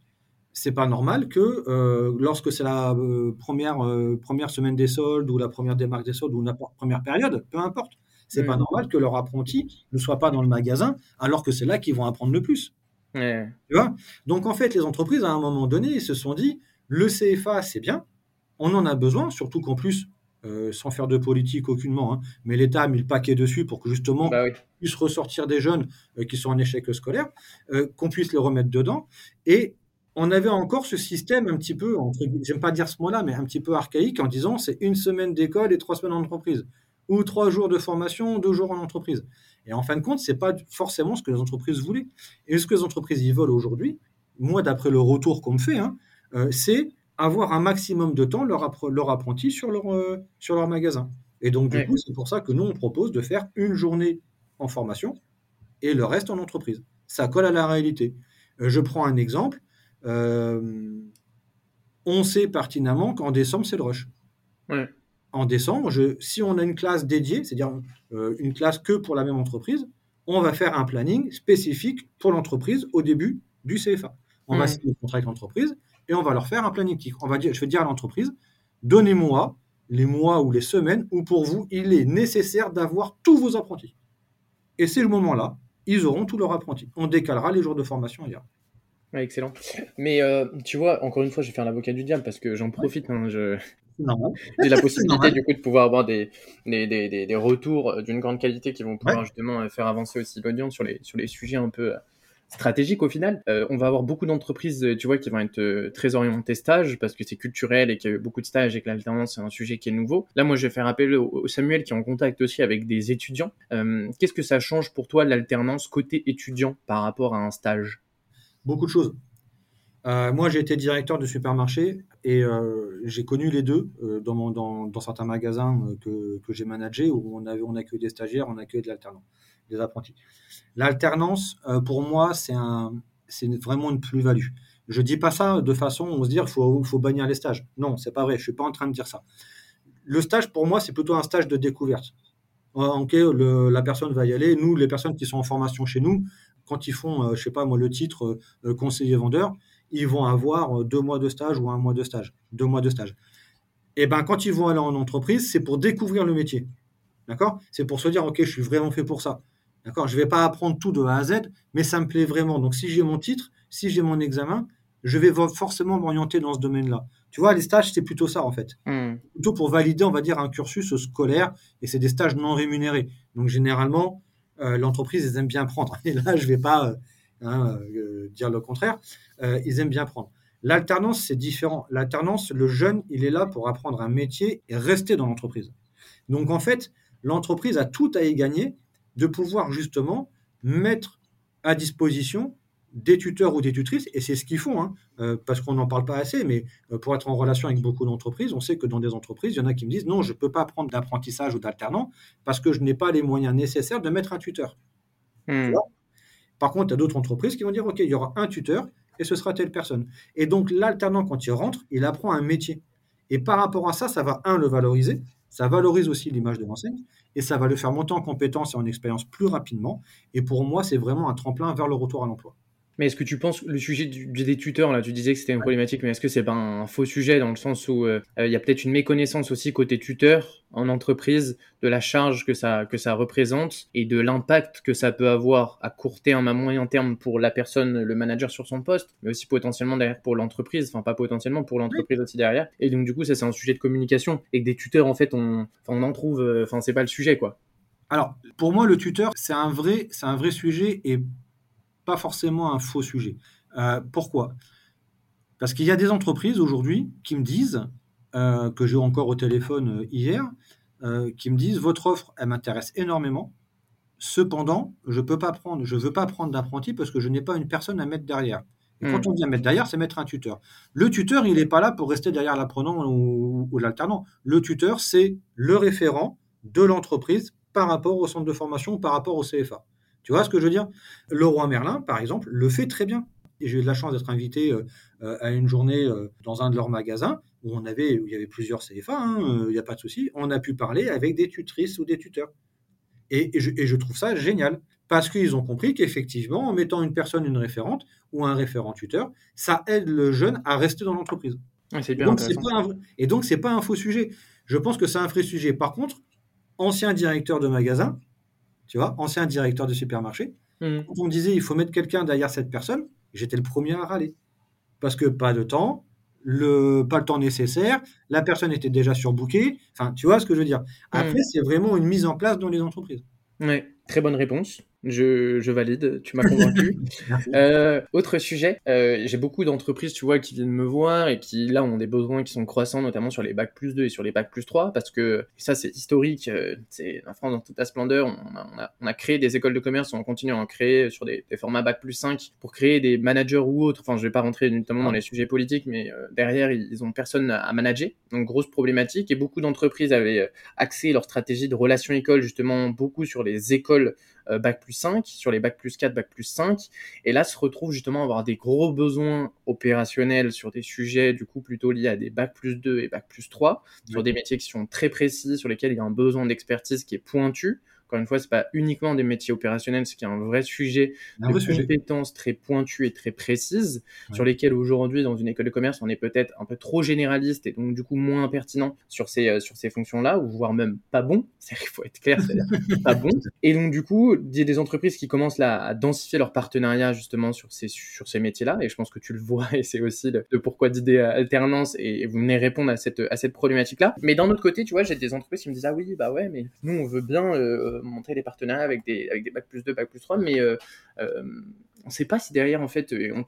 c'est pas normal que euh, lorsque c'est la euh, première, euh, première semaine des soldes ou la première démarque des soldes ou la première période, peu importe, c'est n'est pas mmh. normal que leur apprenti ne soit pas dans le magasin alors que c'est là qu'ils vont apprendre le plus. Tu vois? Donc en fait, les entreprises à un moment donné se sont dit le CFA c'est bien, on en a besoin, surtout qu'en plus sans faire de politique aucunement, hein, mais l'État a mis le paquet dessus pour que justement bah puisse ressortir des jeunes qui sont en échec scolaire, qu'on puisse les remettre dedans. Et on avait encore ce système un petit peu, j'aime pas dire ce mot-là, mais un petit peu archaïque en disant c'est une semaine d'école et trois semaines en entreprise, ou trois jours de formation, deux jours en entreprise. Et en fin de compte, c'est pas forcément ce que les entreprises voulaient. Et ce que les entreprises y veulent aujourd'hui, moi d'après le retour qu'on me fait, hein, euh, c'est avoir un maximum de temps leur, leur apprenti sur leur, euh, sur leur magasin. Et donc du coup, c'est pour ça que nous on propose de faire une journée en formation et le reste en entreprise. Ça colle à la réalité. Euh, je prends un exemple. Euh, on sait pertinemment qu'en décembre, c'est le rush. En décembre, si on a une classe dédiée, c'est-à-dire euh, une classe que pour la même entreprise, on va faire un planning spécifique pour l'entreprise au début du CFA. On va signer le contrat avec l'entreprise et on va leur faire un planning On va dire, je vais dire à l'entreprise, donnez-moi les mois ou les semaines où pour vous, il est nécessaire d'avoir tous vos apprentis. Et c'est le moment-là, ils auront tous leurs apprentis. On décalera les jours de formation ailleurs. excellent. Mais euh, tu vois, encore une fois, je vais faire l'avocat du diable parce que j'en profite. Hein, je... J'ai la possibilité du coup de pouvoir avoir des, des, des, des retours d'une grande qualité qui vont pouvoir justement faire avancer aussi l'audience sur les, sur les sujets un peu stratégique au final. Euh, on va avoir beaucoup d'entreprises, euh, tu vois, qui vont être euh, très orientées stage parce que c'est culturel et qu'il y a eu beaucoup de stages et que l'alternance c'est un sujet qui est nouveau. Là, moi, je vais faire appel au, Samuel qui est en contact aussi avec des étudiants. Qu'est-ce que ça change pour toi l'alternance côté étudiant par rapport à un stage? Beaucoup de choses. moi, j'ai été directeur de supermarché et j'ai connu les deux dans, dans, certains magasins que, que j'ai managés où on, avait, on accueillait des stagiaires, on accueillait de l'alternance des apprentis. L'alternance, euh, pour moi, c'est vraiment une plus-value. Je dis pas ça de façon on se dire faut faut bannir les stages. Non, c'est pas vrai. Je suis pas en train de dire ça. Le stage pour moi c'est plutôt un stage de découverte. Ok, la personne va y aller. Nous, les personnes qui sont en formation chez nous, quand ils font, euh, je sais pas moi, le titre euh, conseiller vendeur, ils vont avoir deux mois de stage ou un mois de stage, deux mois de stage. Et eh ben quand ils vont aller en entreprise, c'est pour découvrir le métier. D'accord? C'est pour se dire ok, je suis vraiment fait pour ça. D'accord? Je ne vais pas apprendre tout de A à Z, mais ça me plaît vraiment. Donc, si j'ai mon titre, si j'ai mon examen, je vais forcément m'orienter dans ce domaine-là. Tu vois, les stages, c'est plutôt ça, en fait. Hmm. Plutôt pour valider, on va dire, un cursus scolaire, et c'est des stages non rémunérés. Donc, généralement, euh, l'entreprise, ils aiment bien prendre. Et là, je ne vais pas euh, hein, euh, dire le contraire. ils aiment bien prendre. L'alternance, c'est différent. L'alternance, le jeune, il est là pour apprendre un métier et rester dans l'entreprise. Donc, en fait, l'entreprise a tout à y gagner de pouvoir justement mettre à disposition des tuteurs ou des tutrices, et c'est ce qu'ils font, hein, euh, parce qu'on n'en parle pas assez, mais euh, pour être en relation avec beaucoup d'entreprises, on sait que dans des entreprises, il y en a qui me disent non, je ne peux pas prendre d'apprentissage ou d'alternant parce que je n'ai pas les moyens nécessaires de mettre un tuteur. Hmm. Par contre, il y a d'autres entreprises qui vont dire ok, il y aura un tuteur et ce sera telle personne. Et donc l'alternant, quand il rentre, il apprend un métier. Et par rapport à ça, ça va, un, le valoriser, ça valorise aussi l'image de l'enseigne et ça va le faire monter en compétences et en expérience plus rapidement. Et pour moi, c'est vraiment un tremplin vers le retour à l'emploi. Mais est-ce que tu penses, le sujet des tuteurs, là, tu disais que c'était une problématique, mais est-ce que c'est pas un faux sujet dans le sens où euh, il y a peut-être une méconnaissance aussi côté tuteur en entreprise de la charge que ça, que ça représente et de l'impact que ça peut avoir à court terme, à moyen terme pour la personne, le manager sur son poste, mais aussi potentiellement derrière pour l'entreprise, enfin pas potentiellement pour l'entreprise aussi derrière. Et donc du coup, ça c'est un sujet de communication et que des tuteurs en fait, on, on en trouve, euh, enfin c'est pas le sujet quoi. Alors, pour moi, le tuteur, c'est un vrai, c'est un vrai sujet et pas forcément un faux sujet. Euh, pourquoi? Parce qu'il y a des entreprises aujourd'hui qui me disent, euh, que j'ai encore au téléphone euh, hier, qui me disent votre offre, elle m'intéresse énormément. Cependant, je peux pas prendre, je veux pas prendre d'apprenti parce que je n'ai pas une personne à mettre derrière. Et quand hmm. on dit mettre derrière, c'est mettre un tuteur. Le tuteur, il n'est pas là pour rester derrière l'apprenant ou, ou l'alternant. Le tuteur, c'est le référent de l'entreprise par rapport au centre de formation ou par rapport au CFA. Tu vois ce que je veux dire? Le roi Merlin, par exemple, le fait très bien. J'ai eu de la chance d'être invité euh, euh, à une journée euh, dans un de leurs magasins où, on avait, où il y avait plusieurs CFA, hein, il n'y a pas de souci. On a pu parler avec des tutrices ou des tuteurs. Et, je, trouve ça génial parce qu'ils ont compris qu'effectivement, en mettant une personne, une référente ou un référent tuteur, ça aide le jeune à rester dans l'entreprise. c'est bien et donc, ce n'est pas un faux sujet. Je pense que c'est un vrai sujet. Par contre, ancien directeur de magasin, tu vois, ancien directeur de supermarché. Mmh. Quand on me disait il faut mettre quelqu'un derrière cette personne, j'étais le premier à râler. Parce que pas de temps, le, pas le temps nécessaire, la personne était déjà surbookée. Enfin, tu vois ce que je veux dire. Mmh. Après, c'est vraiment une mise en place dans les entreprises. Oui, très bonne réponse. Je, valide, tu m'as convaincu. euh, autre sujet, euh, j'ai beaucoup d'entreprises, tu vois, qui viennent me voir et qui, là, ont des besoins qui sont croissants, notamment sur les bacs plus 2 et sur les bacs plus 3, parce que ça, c'est historique. Euh, c'est en France, dans toute la splendeur, on a, on, a, créé des écoles de commerce, on continue à en créer sur des, formats bac plus 5 pour créer des managers ou autres. Enfin, je vais pas rentrer notamment dans les sujets politiques, mais euh, derrière, ils, ont personne à manager. Donc, grosse problématique. Et beaucoup d'entreprises avaient axé leur stratégie de relation école, justement, beaucoup sur les écoles euh, bac plus 5, sur les bac plus 4, bac plus 5. Et là, se retrouve justement à avoir des gros besoins opérationnels sur des sujets du coup plutôt liés à des bac plus 2 et bac plus 3, sur des métiers qui sont très précis, sur lesquels il y a un besoin d'expertise qui est pointu. Encore une fois, c'est pas uniquement des métiers opérationnels, c'est qu'il y a un vrai sujet Un de vrai sujet. compétences très pointues et très précises, Ouais. sur lesquelles aujourd'hui, dans une école de commerce, on est peut-être un peu trop généraliste et donc du coup moins pertinent sur ces, euh, sur ces fonctions-là, ou voire même pas bon. Qu'il faut être clair, c'est-à-dire pas bon. Et donc du coup, il y a des entreprises qui commencent là à densifier leur partenariat justement sur ces, sur ces métiers-là, et je pense que tu le vois, et c'est aussi le, le pourquoi d'idée alternance, et, et vous venez répondre à cette, à cette problématique-là. Mais d'un autre côté, tu vois, j'ai des entreprises qui me disent, ah oui, bah ouais, mais nous, on veut bien euh, montrer des partenariats avec des, avec des bac plus 2, bac plus 3, mais euh, euh, on sait pas si derrière, en fait, euh,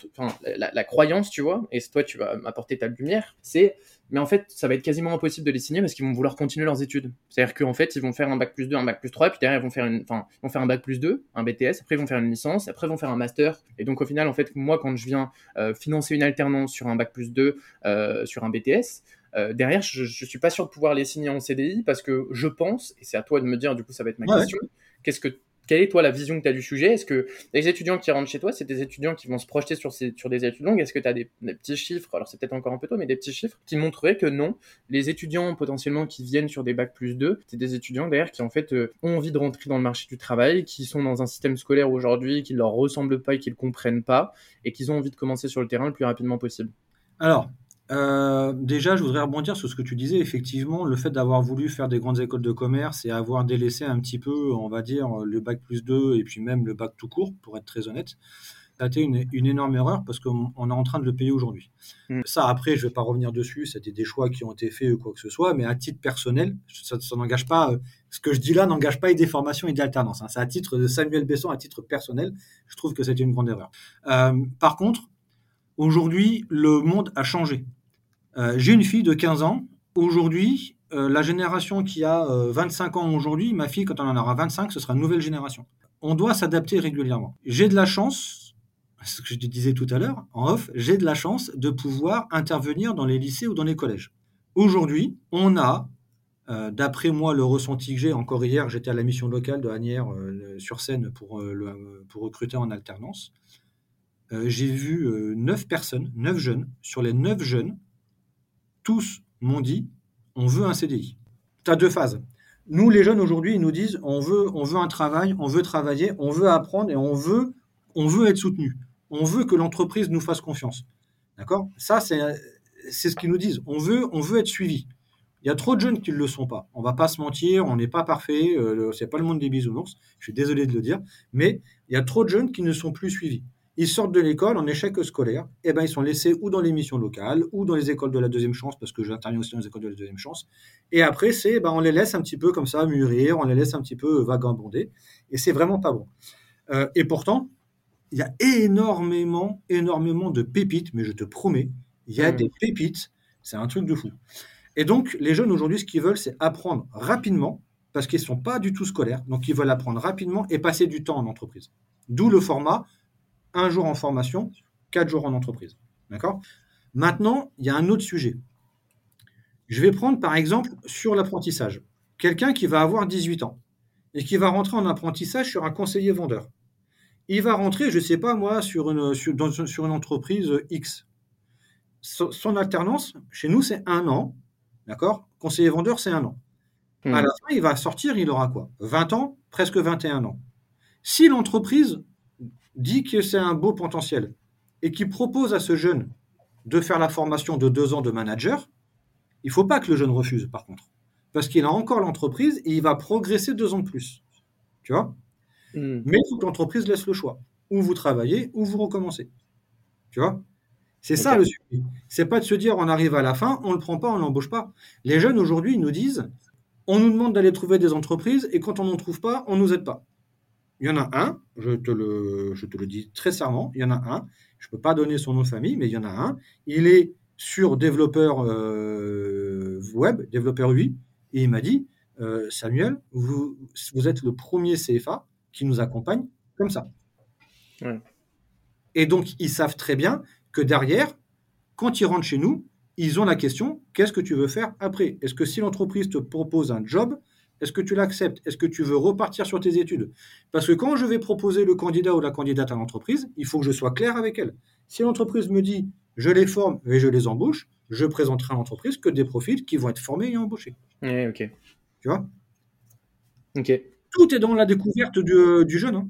la, croyance, tu vois, et toi, tu vas m'apporter ta lumière, c'est, mais en fait, ça va être quasiment impossible de les signer parce qu'ils vont vouloir continuer leurs études. C'est-à-dire qu'en fait, ils vont faire un bac plus 2, un bac plus 3, puis derrière, ils vont faire, une, enfin, ils vont faire un bac plus 2, un BTS, après, ils vont faire une licence, après, ils vont faire un master. Et donc, au final, en fait, moi, quand je viens financer une alternance sur un bac plus 2, euh, sur un BTS, euh, derrière, je, je suis pas sûr de pouvoir les signer en CDI parce que je pense, et c'est à toi de me dire, du coup, ça va être ma Ouais. question, qu'est-ce que quelle est toi la vision que tu as du sujet? Est-ce que les étudiants qui rentrent chez toi, c'est des étudiants qui vont se projeter sur, ces, sur des études longues? Est-ce que tu as des, des petits chiffres? Alors c'est peut-être encore un peu tôt, mais des petits chiffres qui montreraient que non, les étudiants potentiellement qui viennent sur des bacs plus 2, c'est des étudiants derrière qui en fait euh, ont envie de rentrer dans le marché du travail, qui sont dans un système scolaire aujourd'hui qui ne leur ressemble pas et qui ne comprennent pas, et qui ont envie de commencer sur le terrain le plus rapidement possible. Alors, euh, déjà, je voudrais rebondir sur ce que tu disais. Effectivement, le fait d'avoir voulu faire des grandes écoles de commerce et avoir délaissé un petit peu, on va dire, le bac plus 2 et puis même le bac tout court, pour être très honnête, ça a été une, une énorme erreur parce qu'on on est en train de le payer aujourd'hui. Mm. Ça, après, je ne vais pas revenir dessus. C'était des choix qui ont été faits ou quoi que ce soit, mais à titre personnel, ça, ça n'engage pas. euh, ce que je dis là n'engage pas des formations et des alternances. hein. C'est à titre de Samuel Besson, à titre personnel. Je trouve que c'était une grande erreur. Euh, par contre, aujourd'hui, le monde a changé. Euh, J'ai une fille de 15 ans. Aujourd'hui, euh, la génération qui a euh, 25 ans aujourd'hui, ma fille, quand on en aura 25, ce sera une nouvelle génération. On doit s'adapter régulièrement. J'ai de la chance, ce que je te disais tout à l'heure, en off, j'ai de la chance de pouvoir intervenir dans les lycées ou dans les collèges. Aujourd'hui, on a, euh, d'après moi, le ressenti que j'ai, encore hier, j'étais à la mission locale de Agnières euh, sur scène pour, euh, pour recruter en alternance. Euh, j'ai vu euh, neuf personnes, neuf jeunes. Sur les neuf jeunes, tous m'ont dit on veut un CDI. Tu as deux phases. Nous, les jeunes aujourd'hui, ils nous disent on veut, on veut un travail, on veut travailler, on veut apprendre et on veut, on veut être soutenu. On veut que l'entreprise nous fasse confiance. D'accord? Ça, c'est, ce qu'ils nous disent. On veut, on veut être suivi. Il y a trop de jeunes qui ne le sont pas. On va pas se mentir, on n'est pas parfait, euh, c'est pas le monde des bisounours. Je suis désolé de le dire, mais il y a trop de jeunes qui ne sont plus suivis. Ils sortent de l'école en échec scolaire, et ben ils sont laissés ou dans les missions locales ou dans les écoles de la deuxième chance parce que j'interviens aussi dans les écoles de la deuxième chance. Et après c'est ben on les laisse un petit peu comme ça mûrir, on les laisse un petit peu vagabonder et c'est vraiment pas bon. Euh, et pourtant il y a énormément énormément de pépites, mais je te promets, il y a Mm. des pépites, c'est un truc de fou. Et donc les jeunes aujourd'hui ce qu'ils veulent c'est apprendre rapidement parce qu'ils sont pas du tout scolaires, donc ils veulent apprendre rapidement et passer du temps en entreprise. D'où le format un jour en formation, quatre jours en entreprise. D'accord? Maintenant, il y a un autre sujet. Je vais prendre par exemple sur l'apprentissage. Quelqu'un qui va avoir 18 ans et qui va rentrer en apprentissage sur un conseiller vendeur. Il va rentrer, je ne sais pas moi, sur une, sur, dans- sur une entreprise X. So- Son alternance, chez nous, c'est un an. D'accord? Conseiller vendeur, c'est un an. Hmm. À la fin, il va sortir, il aura quoi? 20 ans, presque 21 ans. Si l'entreprise dit que c'est un beau potentiel et qui propose à ce jeune de faire la formation de deux ans de manager, il ne faut pas que le jeune refuse, par contre. Parce qu'il a encore l'entreprise et il va progresser deux ans de plus. Tu vois Hmm. Mais il faut que l'entreprise laisse le choix. Ou vous travaillez, ou vous recommencez. Tu vois C'est ça le suivi. C'est pas de se dire on arrive à la fin, on ne le prend pas, on l'embauche pas. Les jeunes aujourd'hui, ils nous disent on nous demande d'aller trouver des entreprises et quand on n'en trouve pas, on nous aide pas. Il y en a un, je te le, je te le dis très serment, il y en a un, je ne peux pas donner son nom de famille, mais il y en a un, il est sur développeur euh, web, développeur UI, et il m'a dit, euh, Samuel, vous, vous êtes le premier CFA qui nous accompagne comme ça. Ouais. Et donc, ils savent très bien que derrière, quand ils rentrent chez nous, ils ont la question, qu'est-ce que tu veux faire après? Est-ce que si l'entreprise te propose un job, est-ce que tu l'acceptes? Est-ce que tu veux repartir sur tes études? Parce que quand je vais proposer le candidat ou la candidate à l'entreprise, il faut que je sois clair avec elle. Si l'entreprise me dit, je les forme et je les embauche, je présenterai à l'entreprise que des profils qui vont être formés et embauchés. Ouais, ok. Tu vois? Ok. tout est dans la découverte du, jeune. Hein.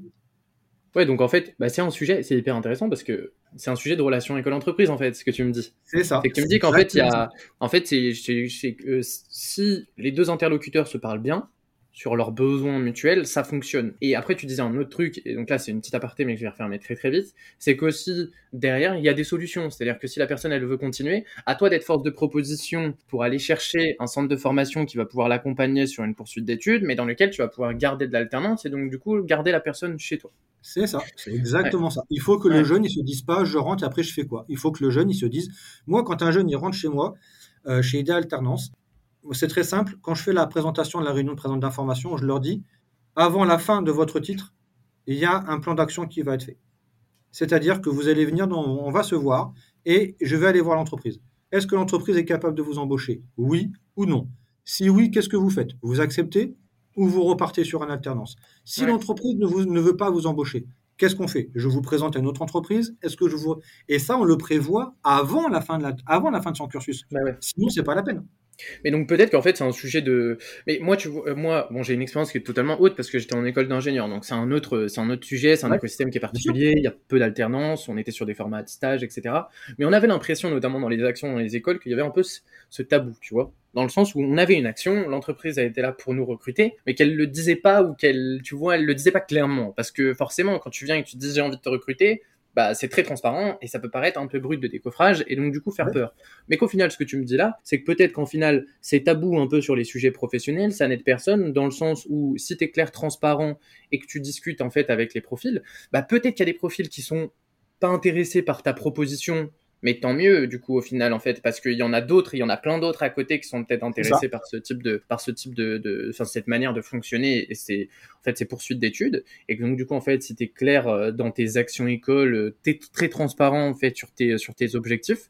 Ouais, donc en fait, bah, c'est un sujet, c'est hyper intéressant parce que c'est un sujet de relation école-entreprise en fait, ce que tu me dis. C'est ça. C'est que tu me dis qu'en fait, il y a, en fait, c'est, si les deux interlocuteurs se parlent bien, sur leurs besoins mutuels, ça fonctionne. Et après, tu disais un autre truc, et donc là, c'est une petite aparté, mais que je vais refermer très très vite, c'est qu'aussi, derrière, il y a des solutions. C'est-à-dire que si la personne, elle veut continuer, à toi d'être force de proposition pour aller chercher un centre de formation qui va pouvoir l'accompagner sur une poursuite d'études, mais dans lequel tu vas pouvoir garder de l'alternance, et donc, du coup, garder la personne chez toi. C'est ça, c'est exactement ça. Il faut que le jeune, il se dise pas, je rentre, et après, je fais quoi Il faut que le jeune, il se dise, moi, quand un jeune, il rentre chez moi, euh, chez Idea Alternance, c'est très simple. Quand je fais la présentation de la réunion de présente d'information, je leur dis avant la fin de votre titre, il y a un plan d'action qui va être fait. C'est-à-dire que vous allez venir, on va se voir et je vais aller voir l'entreprise. Est-ce que l'entreprise est capable de vous embaucher? Oui ou non? Si oui, qu'est-ce que vous faites? Vous acceptez ou vous repartez sur une alternance? Si l'entreprise ne, ne veut pas vous embaucher, qu'est-ce qu'on fait? Je vous présente à une autre entreprise. Est-ce que je vous et ça on le prévoit avant la fin de la... avant la fin de son cursus. Bah Sinon c'est pas la peine. Mais donc peut-être qu'en fait c'est un sujet de. Mais moi tu vois, euh, moi bon j'ai une expérience qui est totalement haute parce que j'étais en école d'ingénieur. Donc c'est un autre c'est un autre sujet c'est un écosystème qui est particulier il y a peu d'alternance on était sur des formats de stage etc mais on avait l'impression notamment dans les actions dans les écoles qu'il y avait un peu ce, tabou tu vois. Dans le sens où on avait une action l'entreprise a été là pour nous recruter mais qu'elle le disait pas ou qu'elle tu vois elle le disait pas clairement. Parce que forcément quand tu viens et que tu dis j'ai envie de te recruter bah, c'est très transparent et ça peut paraître un peu brut de décoffrage et donc du coup faire peur. Mais qu'au final, ce que tu me dis là, c'est que peut-être qu'en final, c'est tabou un peu sur les sujets professionnels, ça n'aide personne dans le sens où si tu es clair, transparent et que tu discutes en fait avec les profils, bah peut-être qu'il y a des profils qui sont pas intéressés par ta proposition mais tant mieux du coup au final en fait parce qu'il y en a d'autres il y en a plein d'autres à côté qui sont peut-être intéressés par ce type de par ce type de, de enfin, cette manière de fonctionner. Et c'est en fait c'est poursuite d'études. Et donc du coup en fait si tu es clair euh, dans tes actions école euh, tu es très transparent en fait sur tes sur tes objectifs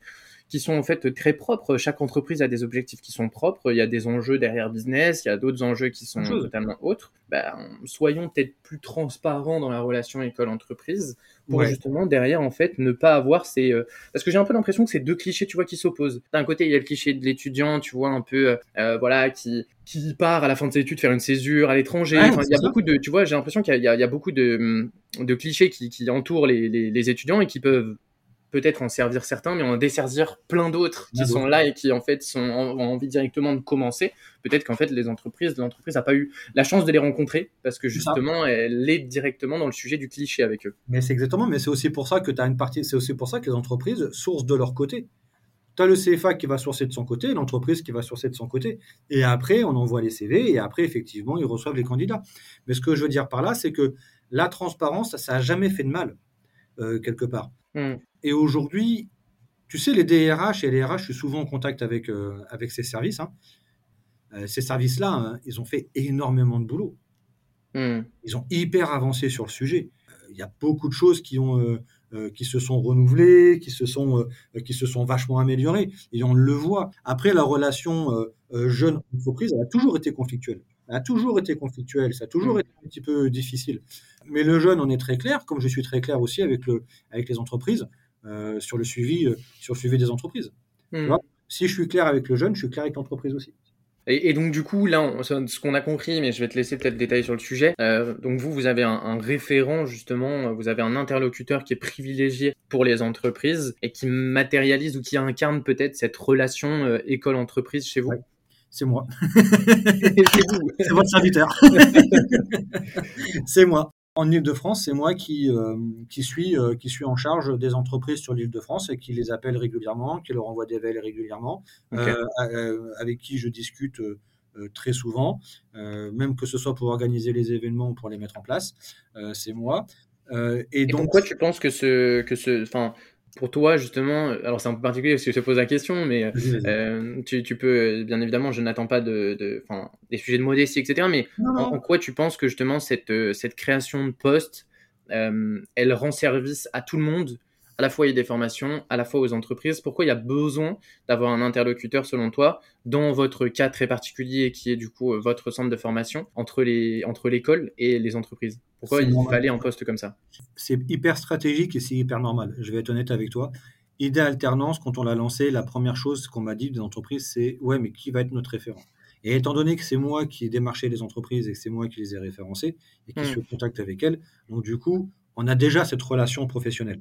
qui sont en fait très propres. Chaque entreprise a des objectifs qui sont propres. Il y a des enjeux derrière business, il y a d'autres enjeux qui sont totalement autres. Ben, soyons peut-être plus transparents dans la relation école-entreprise pour justement derrière en fait ne pas avoir ces euh, parce que j'ai un peu l'impression que c'est deux clichés tu vois qui s'opposent d'un côté il y a le cliché de l'étudiant tu vois un peu euh, euh, voilà qui qui part à la fin de ses études faire une césure à l'étranger il y a beaucoup de tu vois j'ai l'impression qu'il y, y, a beaucoup de, de clichés qui, qui entourent les, les, les étudiants et qui peuvent peut-être en servir certains, mais en desservir plein d'autres qui sont là et qui en fait sont, ont envie directement de commencer. Peut-être qu'en fait les entreprises, l'entreprise n'a pas eu la chance de les rencontrer parce que justement elle est directement dans le sujet du cliché avec eux. Mais c'est exactement, mais c'est aussi pour ça que tu as une partie, c'est aussi pour ça que les entreprises sourcent de leur côté. Tu as le CFA qui va sourcer de son côté, l'entreprise qui va sourcer de son côté. Et après, on envoie les CV et après, effectivement, ils reçoivent les candidats. Mais ce que je veux dire par là, c'est que la transparence, ça n'a jamais fait de mal, euh, quelque part. Hmm. Et aujourd'hui, tu sais, les DRH et les RH, je suis souvent en contact avec, euh, avec ces services. Hein. Euh, ces services-là, hein, ils ont fait énormément de boulot. Hmm. Ils ont hyper avancé sur le sujet. Il y a beaucoup de choses qui, ont, euh, qui se sont renouvelées, qui se sont, qui se sont vachement améliorées. Et on le voit. Après, la relation jeune-entreprise, elle a toujours été conflictuelle. A toujours été conflictuelle. Ça a toujours hmm. été un petit peu difficile. Mais le jeune, on est très clair, comme je suis très clair aussi avec, le, avec les entreprises. Euh, sur, le suivi, euh, sur le suivi des entreprises. Hmm. si je suis clair avec le jeune, je suis clair avec l'entreprise aussi. Et, donc du coup, là, ce qu'on a compris, mais je vais te laisser peut-être détailler sur le sujet. Euh, donc vous, vous avez un, référent justement, vous avez un interlocuteur qui est privilégié pour les entreprises et qui matérialise ou qui incarne peut-être cette relation école-entreprise chez vous. C'est moi. c'est votre serviteur. c'est moi. En Ile-de-France, c'est moi qui, euh, qui, suis, euh, qui suis en charge des entreprises sur l'Île-de-France et qui les appelle régulièrement, qui leur envoie des mails régulièrement, euh, avec qui je discute très souvent, même que ce soit pour organiser les événements ou pour les mettre en place. c'est moi. et, et, donc, pourquoi tu penses que ce, que ce, pour toi, justement, alors c'est un peu particulier parce que je te pose la question, mais euh, tu, tu, peux, bien évidemment, je n'attends pas de, de des sujets de modestie, etc. Mais en, quoi tu penses que justement cette, euh, cette création de poste, euh, elle rend service à tout le monde? À la fois il y a des formations, à la fois aux entreprises. Pourquoi il y a besoin d'avoir un interlocuteur selon toi dans votre cas très particulier qui est du coup euh, votre centre de formation entre les entre l'école et les entreprises? Pourquoi il fallait un poste comme ça? C'est hyper stratégique et c'est hyper normal. Je vais être honnête avec toi. Idée alternance, quand on l'a lancé, la première chose qu'on m'a dit des entreprises, c'est ouais, mais qui va être notre référent? Et étant donné que c'est moi qui ai démarché les entreprises et que c'est moi qui les ai référencées et qui Mm. suis en contact avec elles, donc du coup, on a déjà cette relation professionnelle.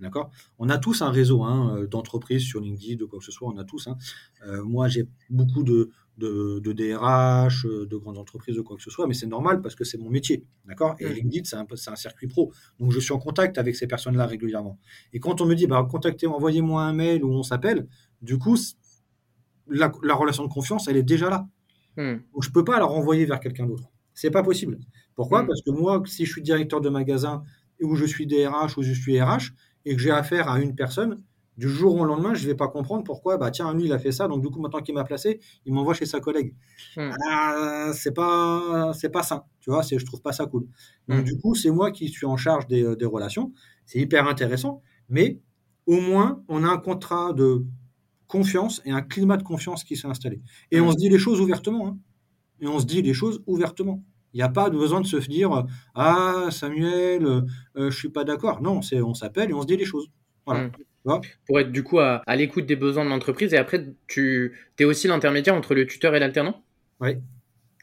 D'accord? On a tous un réseau hein, euh, d'entreprises sur LinkedIn, de quoi que ce soit, on a tous. hein. Euh, moi, j'ai beaucoup de, de, de DRH, euh, de grandes entreprises, de quoi que ce soit, mais c'est normal parce que c'est mon métier. D'accord? Et Mm. LinkedIn, c'est un, un circuit pro. Donc, je suis en contact avec ces personnes-là régulièrement. Et quand on me dit, bah, contactez, envoyez-moi un mail ou on s'appelle, du coup, la, la relation de confiance, elle est déjà là. Hmm. Donc, je ne peux pas la renvoyer vers quelqu'un d'autre. C'est pas possible. Pourquoi? Mm. Parce que moi, si je suis directeur de magasin ou je suis DRH ou je suis RH et que j'ai affaire à une personne, du jour au lendemain, je ne vais pas comprendre pourquoi, bah tiens, lui, il a fait ça, donc du coup, maintenant qu'il m'a placé, il m'envoie chez sa collègue. Mm. Ah, c'est pas, c'est pas sain, tu vois, c'est, je trouve pas ça cool. Donc Mm. du coup, c'est moi qui suis en charge des, euh, des relations. C'est hyper intéressant, mais au moins, on a un contrat de confiance et un climat de confiance qui s'est installé. Et on se dit les choses ouvertement. hein. Et on se dit les choses ouvertement. Il n'y a pas besoin de se dire Ah, Samuel, euh, euh, je suis pas d'accord. Non, c'est, on s'appelle et on se dit les choses. Voilà. Mm. Pour être du coup à, à l'écoute des besoins de l'entreprise et après tu es aussi l'intermédiaire entre le tuteur et l'alternant? Ouais.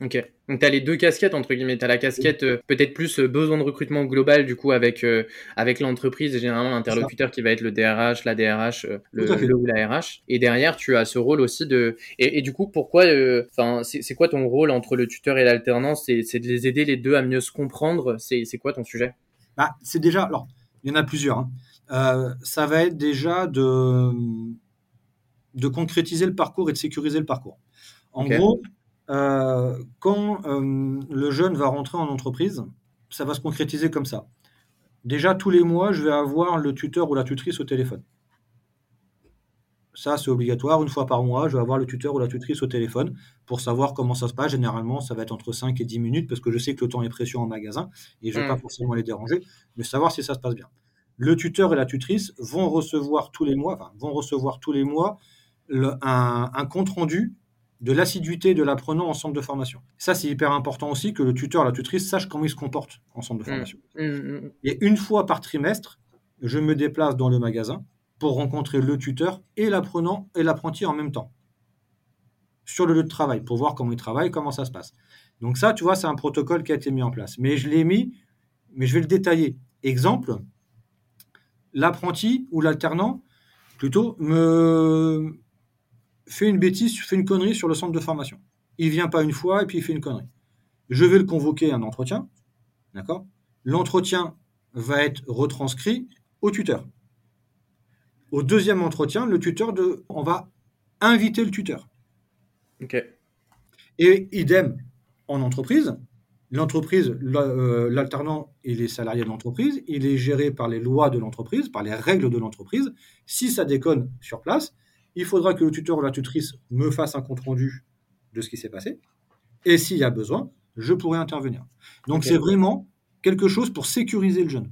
Ok. Donc tu as les deux casquettes entre guillemets. Tu as la casquette euh, peut-être plus euh, besoin de recrutement global du coup avec, euh, avec l'entreprise et généralement l'interlocuteur qui va être le DRH, la DRH, euh, le, le ou la RH. Et derrière tu as ce rôle aussi de... Et, et du coup pourquoi... Enfin c'est quoi ton rôle entre le tuteur et l'alternant? C'est de les aider les deux à mieux se comprendre? C'est c'est quoi ton sujet? Bah, c'est déjà. Alors, il y en a plusieurs. hein. Euh, ça va être déjà de, de concrétiser le parcours et de sécuriser le parcours. En gros, euh, quand euh, le jeune va rentrer en entreprise, ça va se concrétiser comme ça. Déjà, tous les mois, je vais avoir le tuteur ou la tutrice au téléphone. Ça, c'est obligatoire. Une fois par mois, je vais avoir le tuteur ou la tutrice au téléphone pour savoir comment ça se passe. Généralement, ça va être entre 5 et 10 minutes parce que je sais que le temps est précieux en magasin et je ne vais Mm. pas forcément les déranger, mais savoir si ça se passe bien. Le tuteur et la tutrice vont recevoir tous les mois, enfin, vont recevoir tous les mois le- un, un compte rendu de l'assiduité de l'apprenant en centre de formation. Ça, c'est hyper important aussi que le tuteur et la tutrice sachent comment il se comporte en centre de Mm. formation. Mm, mm, Et une fois par trimestre, je me déplace dans le magasin pour rencontrer le tuteur et l'apprenant et l'apprenti en même temps sur le lieu de travail pour voir comment il travaille, comment ça se passe. Donc ça, tu vois, c'est un protocole qui a été mis en place. Mais je l'ai mis, mais je vais le détailler. Exemple, l'apprenti ou l'alternant, plutôt, me fait une bêtise, fait une connerie sur le centre de formation. Il vient pas une fois et puis il fait une connerie. Je vais le convoquer à un entretien, d'accord? L'entretien va être retranscrit au tuteur. Au deuxième entretien, le tuteur de, on va inviter le tuteur. Ok. Et idem en entreprise. L'entreprise, euh, l'alternant, il est salarié de l'entreprise, il est géré par les lois de l'entreprise, par les règles de l'entreprise. Si ça déconne sur place, il faudra que le tuteur ou la tutrice me fasse un compte rendu de ce qui s'est passé. Et s'il y a besoin, je pourrai intervenir. Donc c'est vraiment quelque chose pour sécuriser le jeune.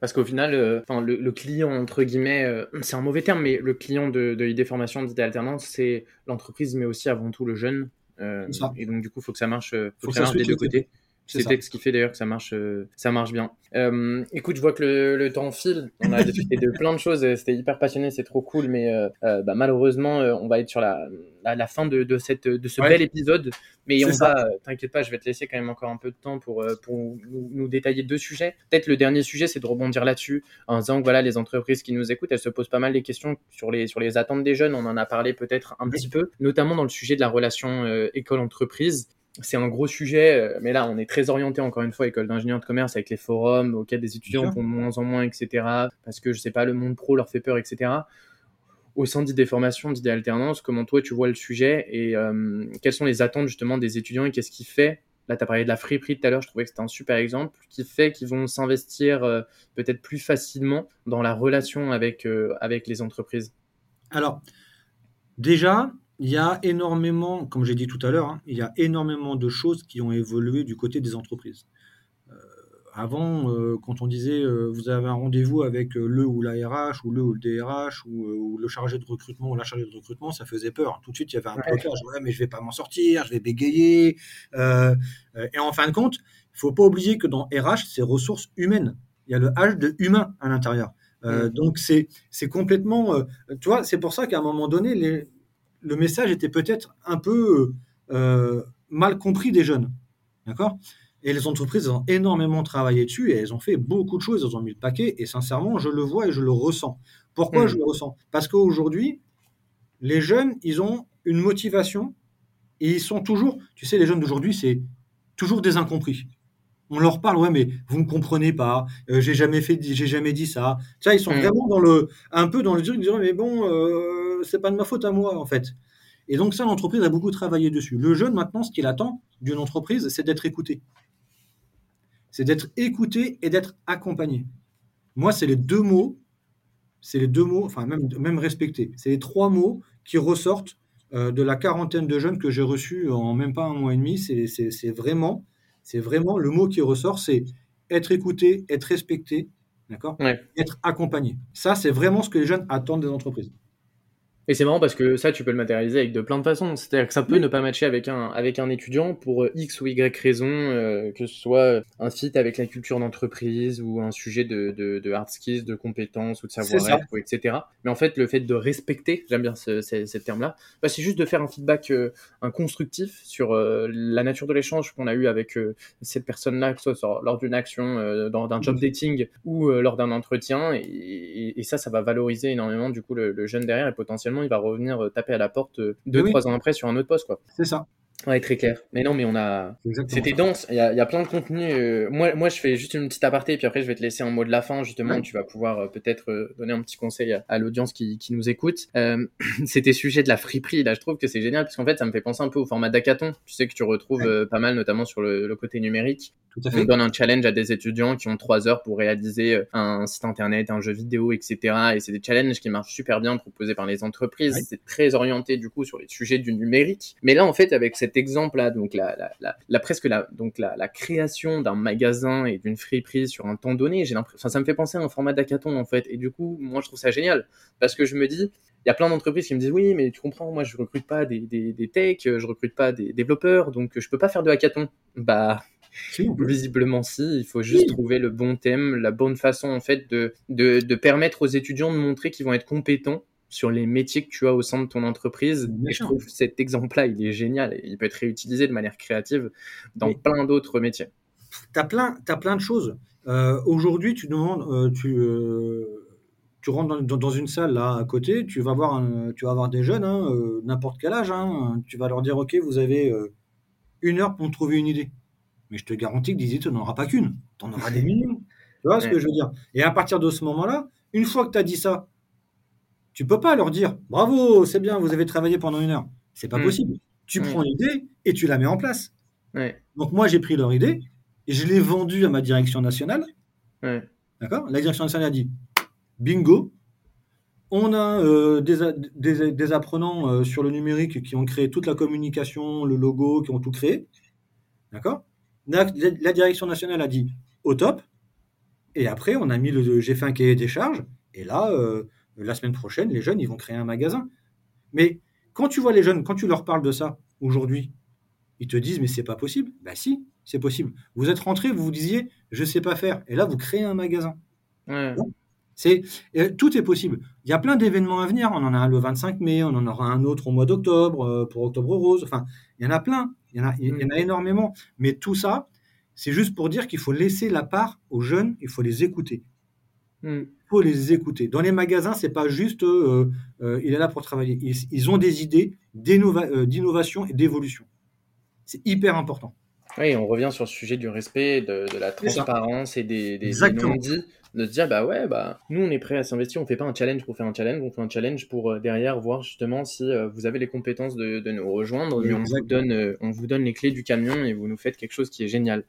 Parce qu'au final, euh, le client, entre guillemets, euh, c'est un mauvais terme, mais le client de, de ID Formation, d'ID Alternance, c'est l'entreprise, mais aussi avant tout le jeune. Euh, et donc, du coup, il faut que ça marche, euh, faut Faut que ça marche des deux côtés. C'est peut-être ce qui fait d'ailleurs que ça marche, euh, ça marche bien. Euh, écoute, je vois que le, le temps file. On a discuté de plein de choses. euh, C'était hyper passionné, c'est trop cool. Mais euh, bah, malheureusement, on va être sur la, la, la fin de, de, cette, de ce Ouais. bel épisode. Mais on ça. va, t'inquiète pas, je vais te laisser quand même encore un peu de temps pour, pour nous, nous détailler deux sujets. Peut-être le dernier sujet, c'est de rebondir là-dessus en disant que voilà, les entreprises qui nous écoutent, elles se posent pas mal des questions sur les, sur les attentes des jeunes. On en a parlé peut-être un Oui. petit peu, notamment dans le sujet de la relation école-entreprise c'est un gros sujet, euh, mais là, on est très orienté, encore une fois, école d'ingénieur de commerce, avec les forums auxquels des étudiants vont de moins en moins, etc., parce que, je sais pas, le monde pro leur fait peur, etc. Au sein d'idées formation, d'idées alternance, comment toi, tu vois le sujet et euh, quelles sont les attentes, justement, des étudiants et qu'est-ce qui fait Là, tu as parlé de la friperie tout à l'heure, je trouvais que c'était un super exemple, qui fait qu'ils vont s'investir euh, peut-être plus facilement dans la relation avec, euh, avec les entreprises? Alors, déjà, il y a énormément, comme j'ai dit tout à l'heure, hein, il y a énormément de choses qui ont évolué du côté des entreprises. Euh, avant, euh, quand on disait euh, vous avez un rendez-vous avec le ou la RH ou le ou le DRH ou, ou le chargé de recrutement ou la chargée de recrutement, ça faisait peur. Tout de suite, il y avait un Ouais. blocage. Ouais, mais je vais pas m'en sortir, je vais bégayer. Et en fin de compte, il faut pas oublier que dans RH, c'est ressources humaines. Il y a le H de humain à l'intérieur. Mm. Donc c'est c'est complètement, tu vois, c'est pour ça qu'à un moment donné, les, le message était peut-être un peu, euh, mal compris des jeunes. D'accord? Et les entreprises ont énormément travaillé dessus et elles ont fait beaucoup de choses, elles ont mis le paquet et sincèrement, je le vois et je le ressens. Pourquoi mmh. je le ressens? Parce qu'aujourd'hui, les jeunes, ils ont une motivation et ils sont toujours, tu sais, les jeunes d'aujourd'hui, c'est toujours des incompris. On leur parle, ouais, mais vous ne comprenez pas, euh, j'ai jamais fait, j'ai jamais dit ça. Ça, ils sont mmh. vraiment dans le, un peu dans le truc, mais bon, euh, c'est pas de ma faute à moi, en fait. Et donc ça, l'entreprise a beaucoup travaillé dessus. Le jeune, maintenant, ce qu'il attend d'une entreprise, c'est d'être écouté. C'est d'être écouté et d'être accompagné. Moi, c'est les deux mots, c'est les deux mots, enfin même, même respecté. C'est les trois mots qui ressortent euh, de la quarantaine de jeunes que j'ai reçus en même pas un mois et demi. C'est vraiment, c'est vraiment le mot qui ressort, c'est être écouté, être respecté, d'accord, être accompagné. Ça, c'est vraiment ce que les jeunes attendent des entreprises. Et c'est marrant parce que ça, tu peux le matérialiser avec de plein de façons. C'est-à-dire que ça peut ne pas matcher avec un, avec un étudiant pour euh, X ou Y raison, euh, que ce soit un fit avec la culture d'entreprise ou un sujet de, de, de, hard skills, de compétences ou de savoir-être, etc. Mais en fait, le fait de respecter, j'aime bien ce, ce, terme-là, bah, c'est juste de faire un feedback euh, un constructif sur la nature de l'échange qu'on a eu avec cette personne-là, que ce soit lors d'une action, dans, d'un job dating ou lors d'un entretien. Et, et, ça, ça va valoriser énormément du coup le, le jeune derrière et potentiellement il va revenir euh, taper à la porte euh, deux, trois ans après sur un autre poste, quoi. C'est ça. Ouais, très clair. Mais non, mais on a. C'était dense. Il y a, y a, plein de contenu. Euh, moi, moi, je fais juste une petite aparté, et puis après, je vais te laisser un mot de la fin. Justement, tu vas pouvoir euh, peut-être euh, donner un petit conseil à, l'audience qui, qui, nous écoute. C'était sujet de la friperie. Là, je trouve que c'est génial, parce qu'en fait, ça me fait penser un peu au format d'hackathon. Tu sais que tu retrouves pas mal, notamment sur le, le, côté numérique. Tout à fait. On donne un challenge à des étudiants qui ont trois heures pour réaliser un site internet, un jeu vidéo, etc. Et c'est des challenges qui marchent super bien, proposés par les entreprises. C'est très orienté du coup sur les sujets du numérique. Mais là, en fait, avec cet exemple-là, donc la, la, la, presque la, donc la, la création d'un magasin et d'une friperie sur un temps donné, j'ai l'impression, ça me fait penser à un format d'hackathon en fait. Et du coup, moi, je trouve ça génial parce que je me dis, il y a plein d'entreprises qui me disent oui, mais tu comprends, moi, je recrute pas des, des, des techs, je recrute pas des développeurs, donc je peux pas faire de hackathon. Bah, Visiblement si, il faut juste trouver le bon thème, la bonne façon en fait de, de, de permettre aux étudiants de montrer qu'ils vont être compétents sur les métiers que tu as au sein de ton entreprise. Et je trouve cet exemple-là, il est génial et il peut être réutilisé de manière créative dans plein d'autres métiers. Tu as plein, as plein de choses. Euh, aujourd'hui, tu demandes, euh, tu, euh, tu rentres dans, une salle là à côté, tu vas voir, tu vas voir des jeunes, hein, n'importe quel âge, hein, tu vas leur dire, ok, vous avez une heure pour me trouver une idée. Mais je te garantis que des idées, tu n'en auras pas qu'une, tu en auras des millions. Tu vois ce que je veux dire? Et à partir de ce moment-là, une fois que tu as dit ça, tu peux pas leur dire bravo, c'est bien, vous avez travaillé pendant une heure. C'est pas mm. possible. Tu mm. prends l'idée et tu la mets en place. Donc moi j'ai pris leur idée et je l'ai vendue à ma direction nationale. D'accord? La direction nationale a dit bingo. On a euh, des, apprenants euh, sur le numérique qui ont créé toute la communication, le logo, qui ont tout créé. D'accord? La, direction nationale a dit au top. Et après, on a mis le. J'ai fait un cahier des charges. Et là, euh, la semaine prochaine, les jeunes, ils vont créer un magasin. Mais quand tu vois les jeunes, quand tu leur parles de ça aujourd'hui, ils te disent mais c'est pas possible. Bah si, c'est possible. Vous êtes rentré, vous vous disiez je sais pas faire, et là vous créez un magasin. C'est euh, tout est possible. Il y a plein d'événements à venir. On en a un le 25 mai, on en aura un autre au mois d'octobre euh, pour Octobre Rose. Enfin, il y en a plein. Il y en a, il y en a énormément. Mais tout ça, c'est juste pour dire qu'il faut laisser la part aux jeunes. Il faut les écouter. Faut les écouter. Dans les magasins, c'est pas juste euh, euh, il est là pour travailler. Ils, ont des idées euh, d'innovation et d'évolution. C'est hyper important. Oui, on revient sur le sujet du respect, de, la transparence et des, des, non-dits de se dire bah ouais bah nous on est prêt à s'investir on fait pas un challenge pour faire un challenge on fait un challenge pour euh, derrière voir justement si euh, vous avez les compétences de, de nous rejoindre mais on vous donne euh, on vous donne les clés du camion et vous nous faites quelque chose qui est génial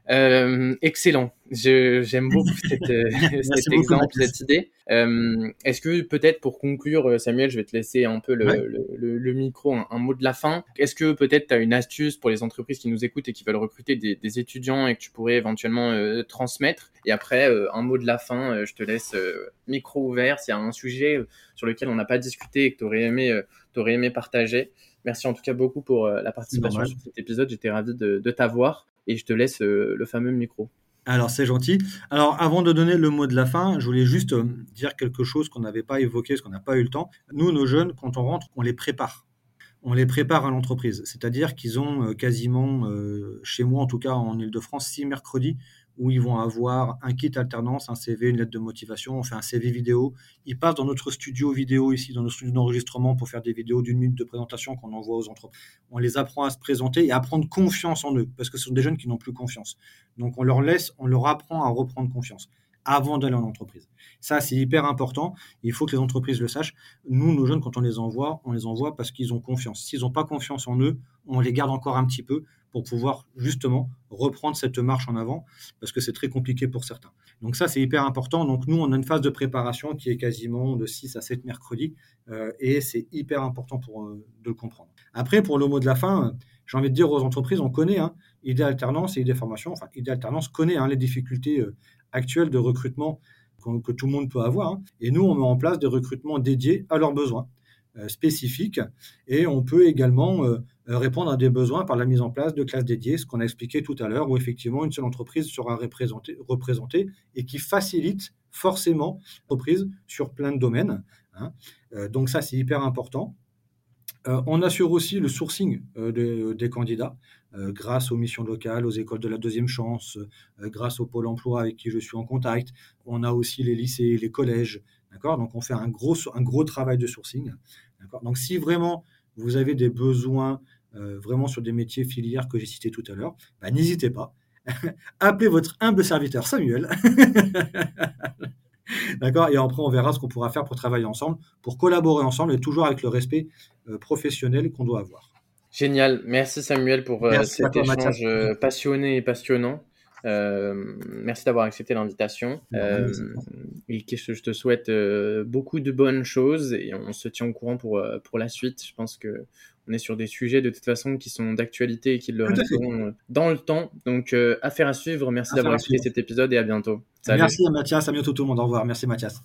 excellent j'aime beaucoup cette, cet exemple cette idée. Est-ce que peut-être pour conclure Samuel je vais te laisser un peu le, le, le, micro un, mot de la fin. Est-ce que peut-être tu as une astuce pour les entreprises qui nous écoutent et qui veulent recruter des, des étudiants et que tu pourrais éventuellement transmettre? Et après un mot de la fin euh, je te laisse euh, micro ouvert s'il y a un sujet euh, sur lequel on n'a pas discuté et que tu aurais aimé, aurais aimé partager. Merci en tout cas beaucoup pour la participation sur cet épisode. J'étais ravi de, t'avoir. Et je te laisse le fameux micro. Alors c'est gentil. Alors avant de donner le mot de la fin, je voulais juste dire quelque chose qu'on n'avait pas évoqué, parce qu'on n'a pas eu le temps. Nous, nos jeunes, quand on rentre, on les prépare. on les prépare à l'entreprise. C'est-à-dire qu'ils ont quasiment, chez moi en tout cas en Ile-de-France, six mercredis où ils vont avoir un kit alternance, un CV, une lettre de motivation, on fait un CV vidéo. Ils passent dans notre studio vidéo ici, dans notre studio d'enregistrement pour faire des vidéos d'une minute de présentation qu'on envoie aux entreprises. On les apprend à se présenter et à prendre confiance en eux, parce que ce sont des jeunes qui n'ont plus confiance. Donc on leur laisse, on leur apprend à reprendre confiance avant d'aller en entreprise. Ça, c'est hyper important. Il faut que les entreprises le sachent. Nous, nos jeunes, quand on les envoie, on les envoie parce qu'ils ont confiance. S'ils n'ont pas confiance en eux, on les garde encore un petit peu pour pouvoir justement reprendre cette marche en avant, parce que c'est très compliqué pour certains. Donc ça, c'est hyper important. Donc nous, on a une phase de préparation qui est quasiment de 6 à 7 mercredis, euh, et c'est hyper important pour, euh, de le comprendre. Après, pour le mot de la fin, j'ai envie de dire aux entreprises, on connaît hein, idée alternance et idée formation, enfin idée alternance connaît hein, les difficultés euh, actuelles de recrutement que, tout le monde peut avoir, hein. et nous, on met en place des recrutements dédiés à leurs besoins. Euh, spécifiques et on peut également euh, répondre à des besoins par la mise en place de classes dédiées, ce qu'on a expliqué tout à l'heure, où effectivement une seule entreprise sera représentée, représentée et qui facilite forcément l'entreprise sur plein de domaines. Hein. Euh, donc ça, c'est hyper important. On assure aussi le sourcing des candidats grâce aux missions locales, aux écoles de la deuxième chance, grâce au pôle emploi avec qui je suis en contact. On a aussi les lycées, les collèges, D'accord? Donc, on fait un gros, un gros travail de sourcing. Donc, si vraiment vous avez des besoins euh, vraiment sur des métiers filières que j'ai cités tout à l'heure, bah, n'hésitez pas. Appelez votre humble serviteur Samuel. D'accord? Et après, on verra ce qu'on pourra faire pour travailler ensemble, pour collaborer ensemble et toujours avec le respect euh, professionnel qu'on doit avoir. Génial. Merci Samuel pour euh, cet échange passionné et passionnant. Euh, merci d'avoir accepté l'invitation. Euh, et que je te souhaite euh, beaucoup de bonnes choses et on se tient au courant pour, pour la suite. Je pense que on est sur des sujets de toute façon qui sont d'actualité et qui le resteront dans le temps. Donc, affaire à suivre. Merci d'avoir écouté cet épisode et à bientôt. Merci à Mathias, à bientôt tout le monde. Au revoir. Merci Mathias.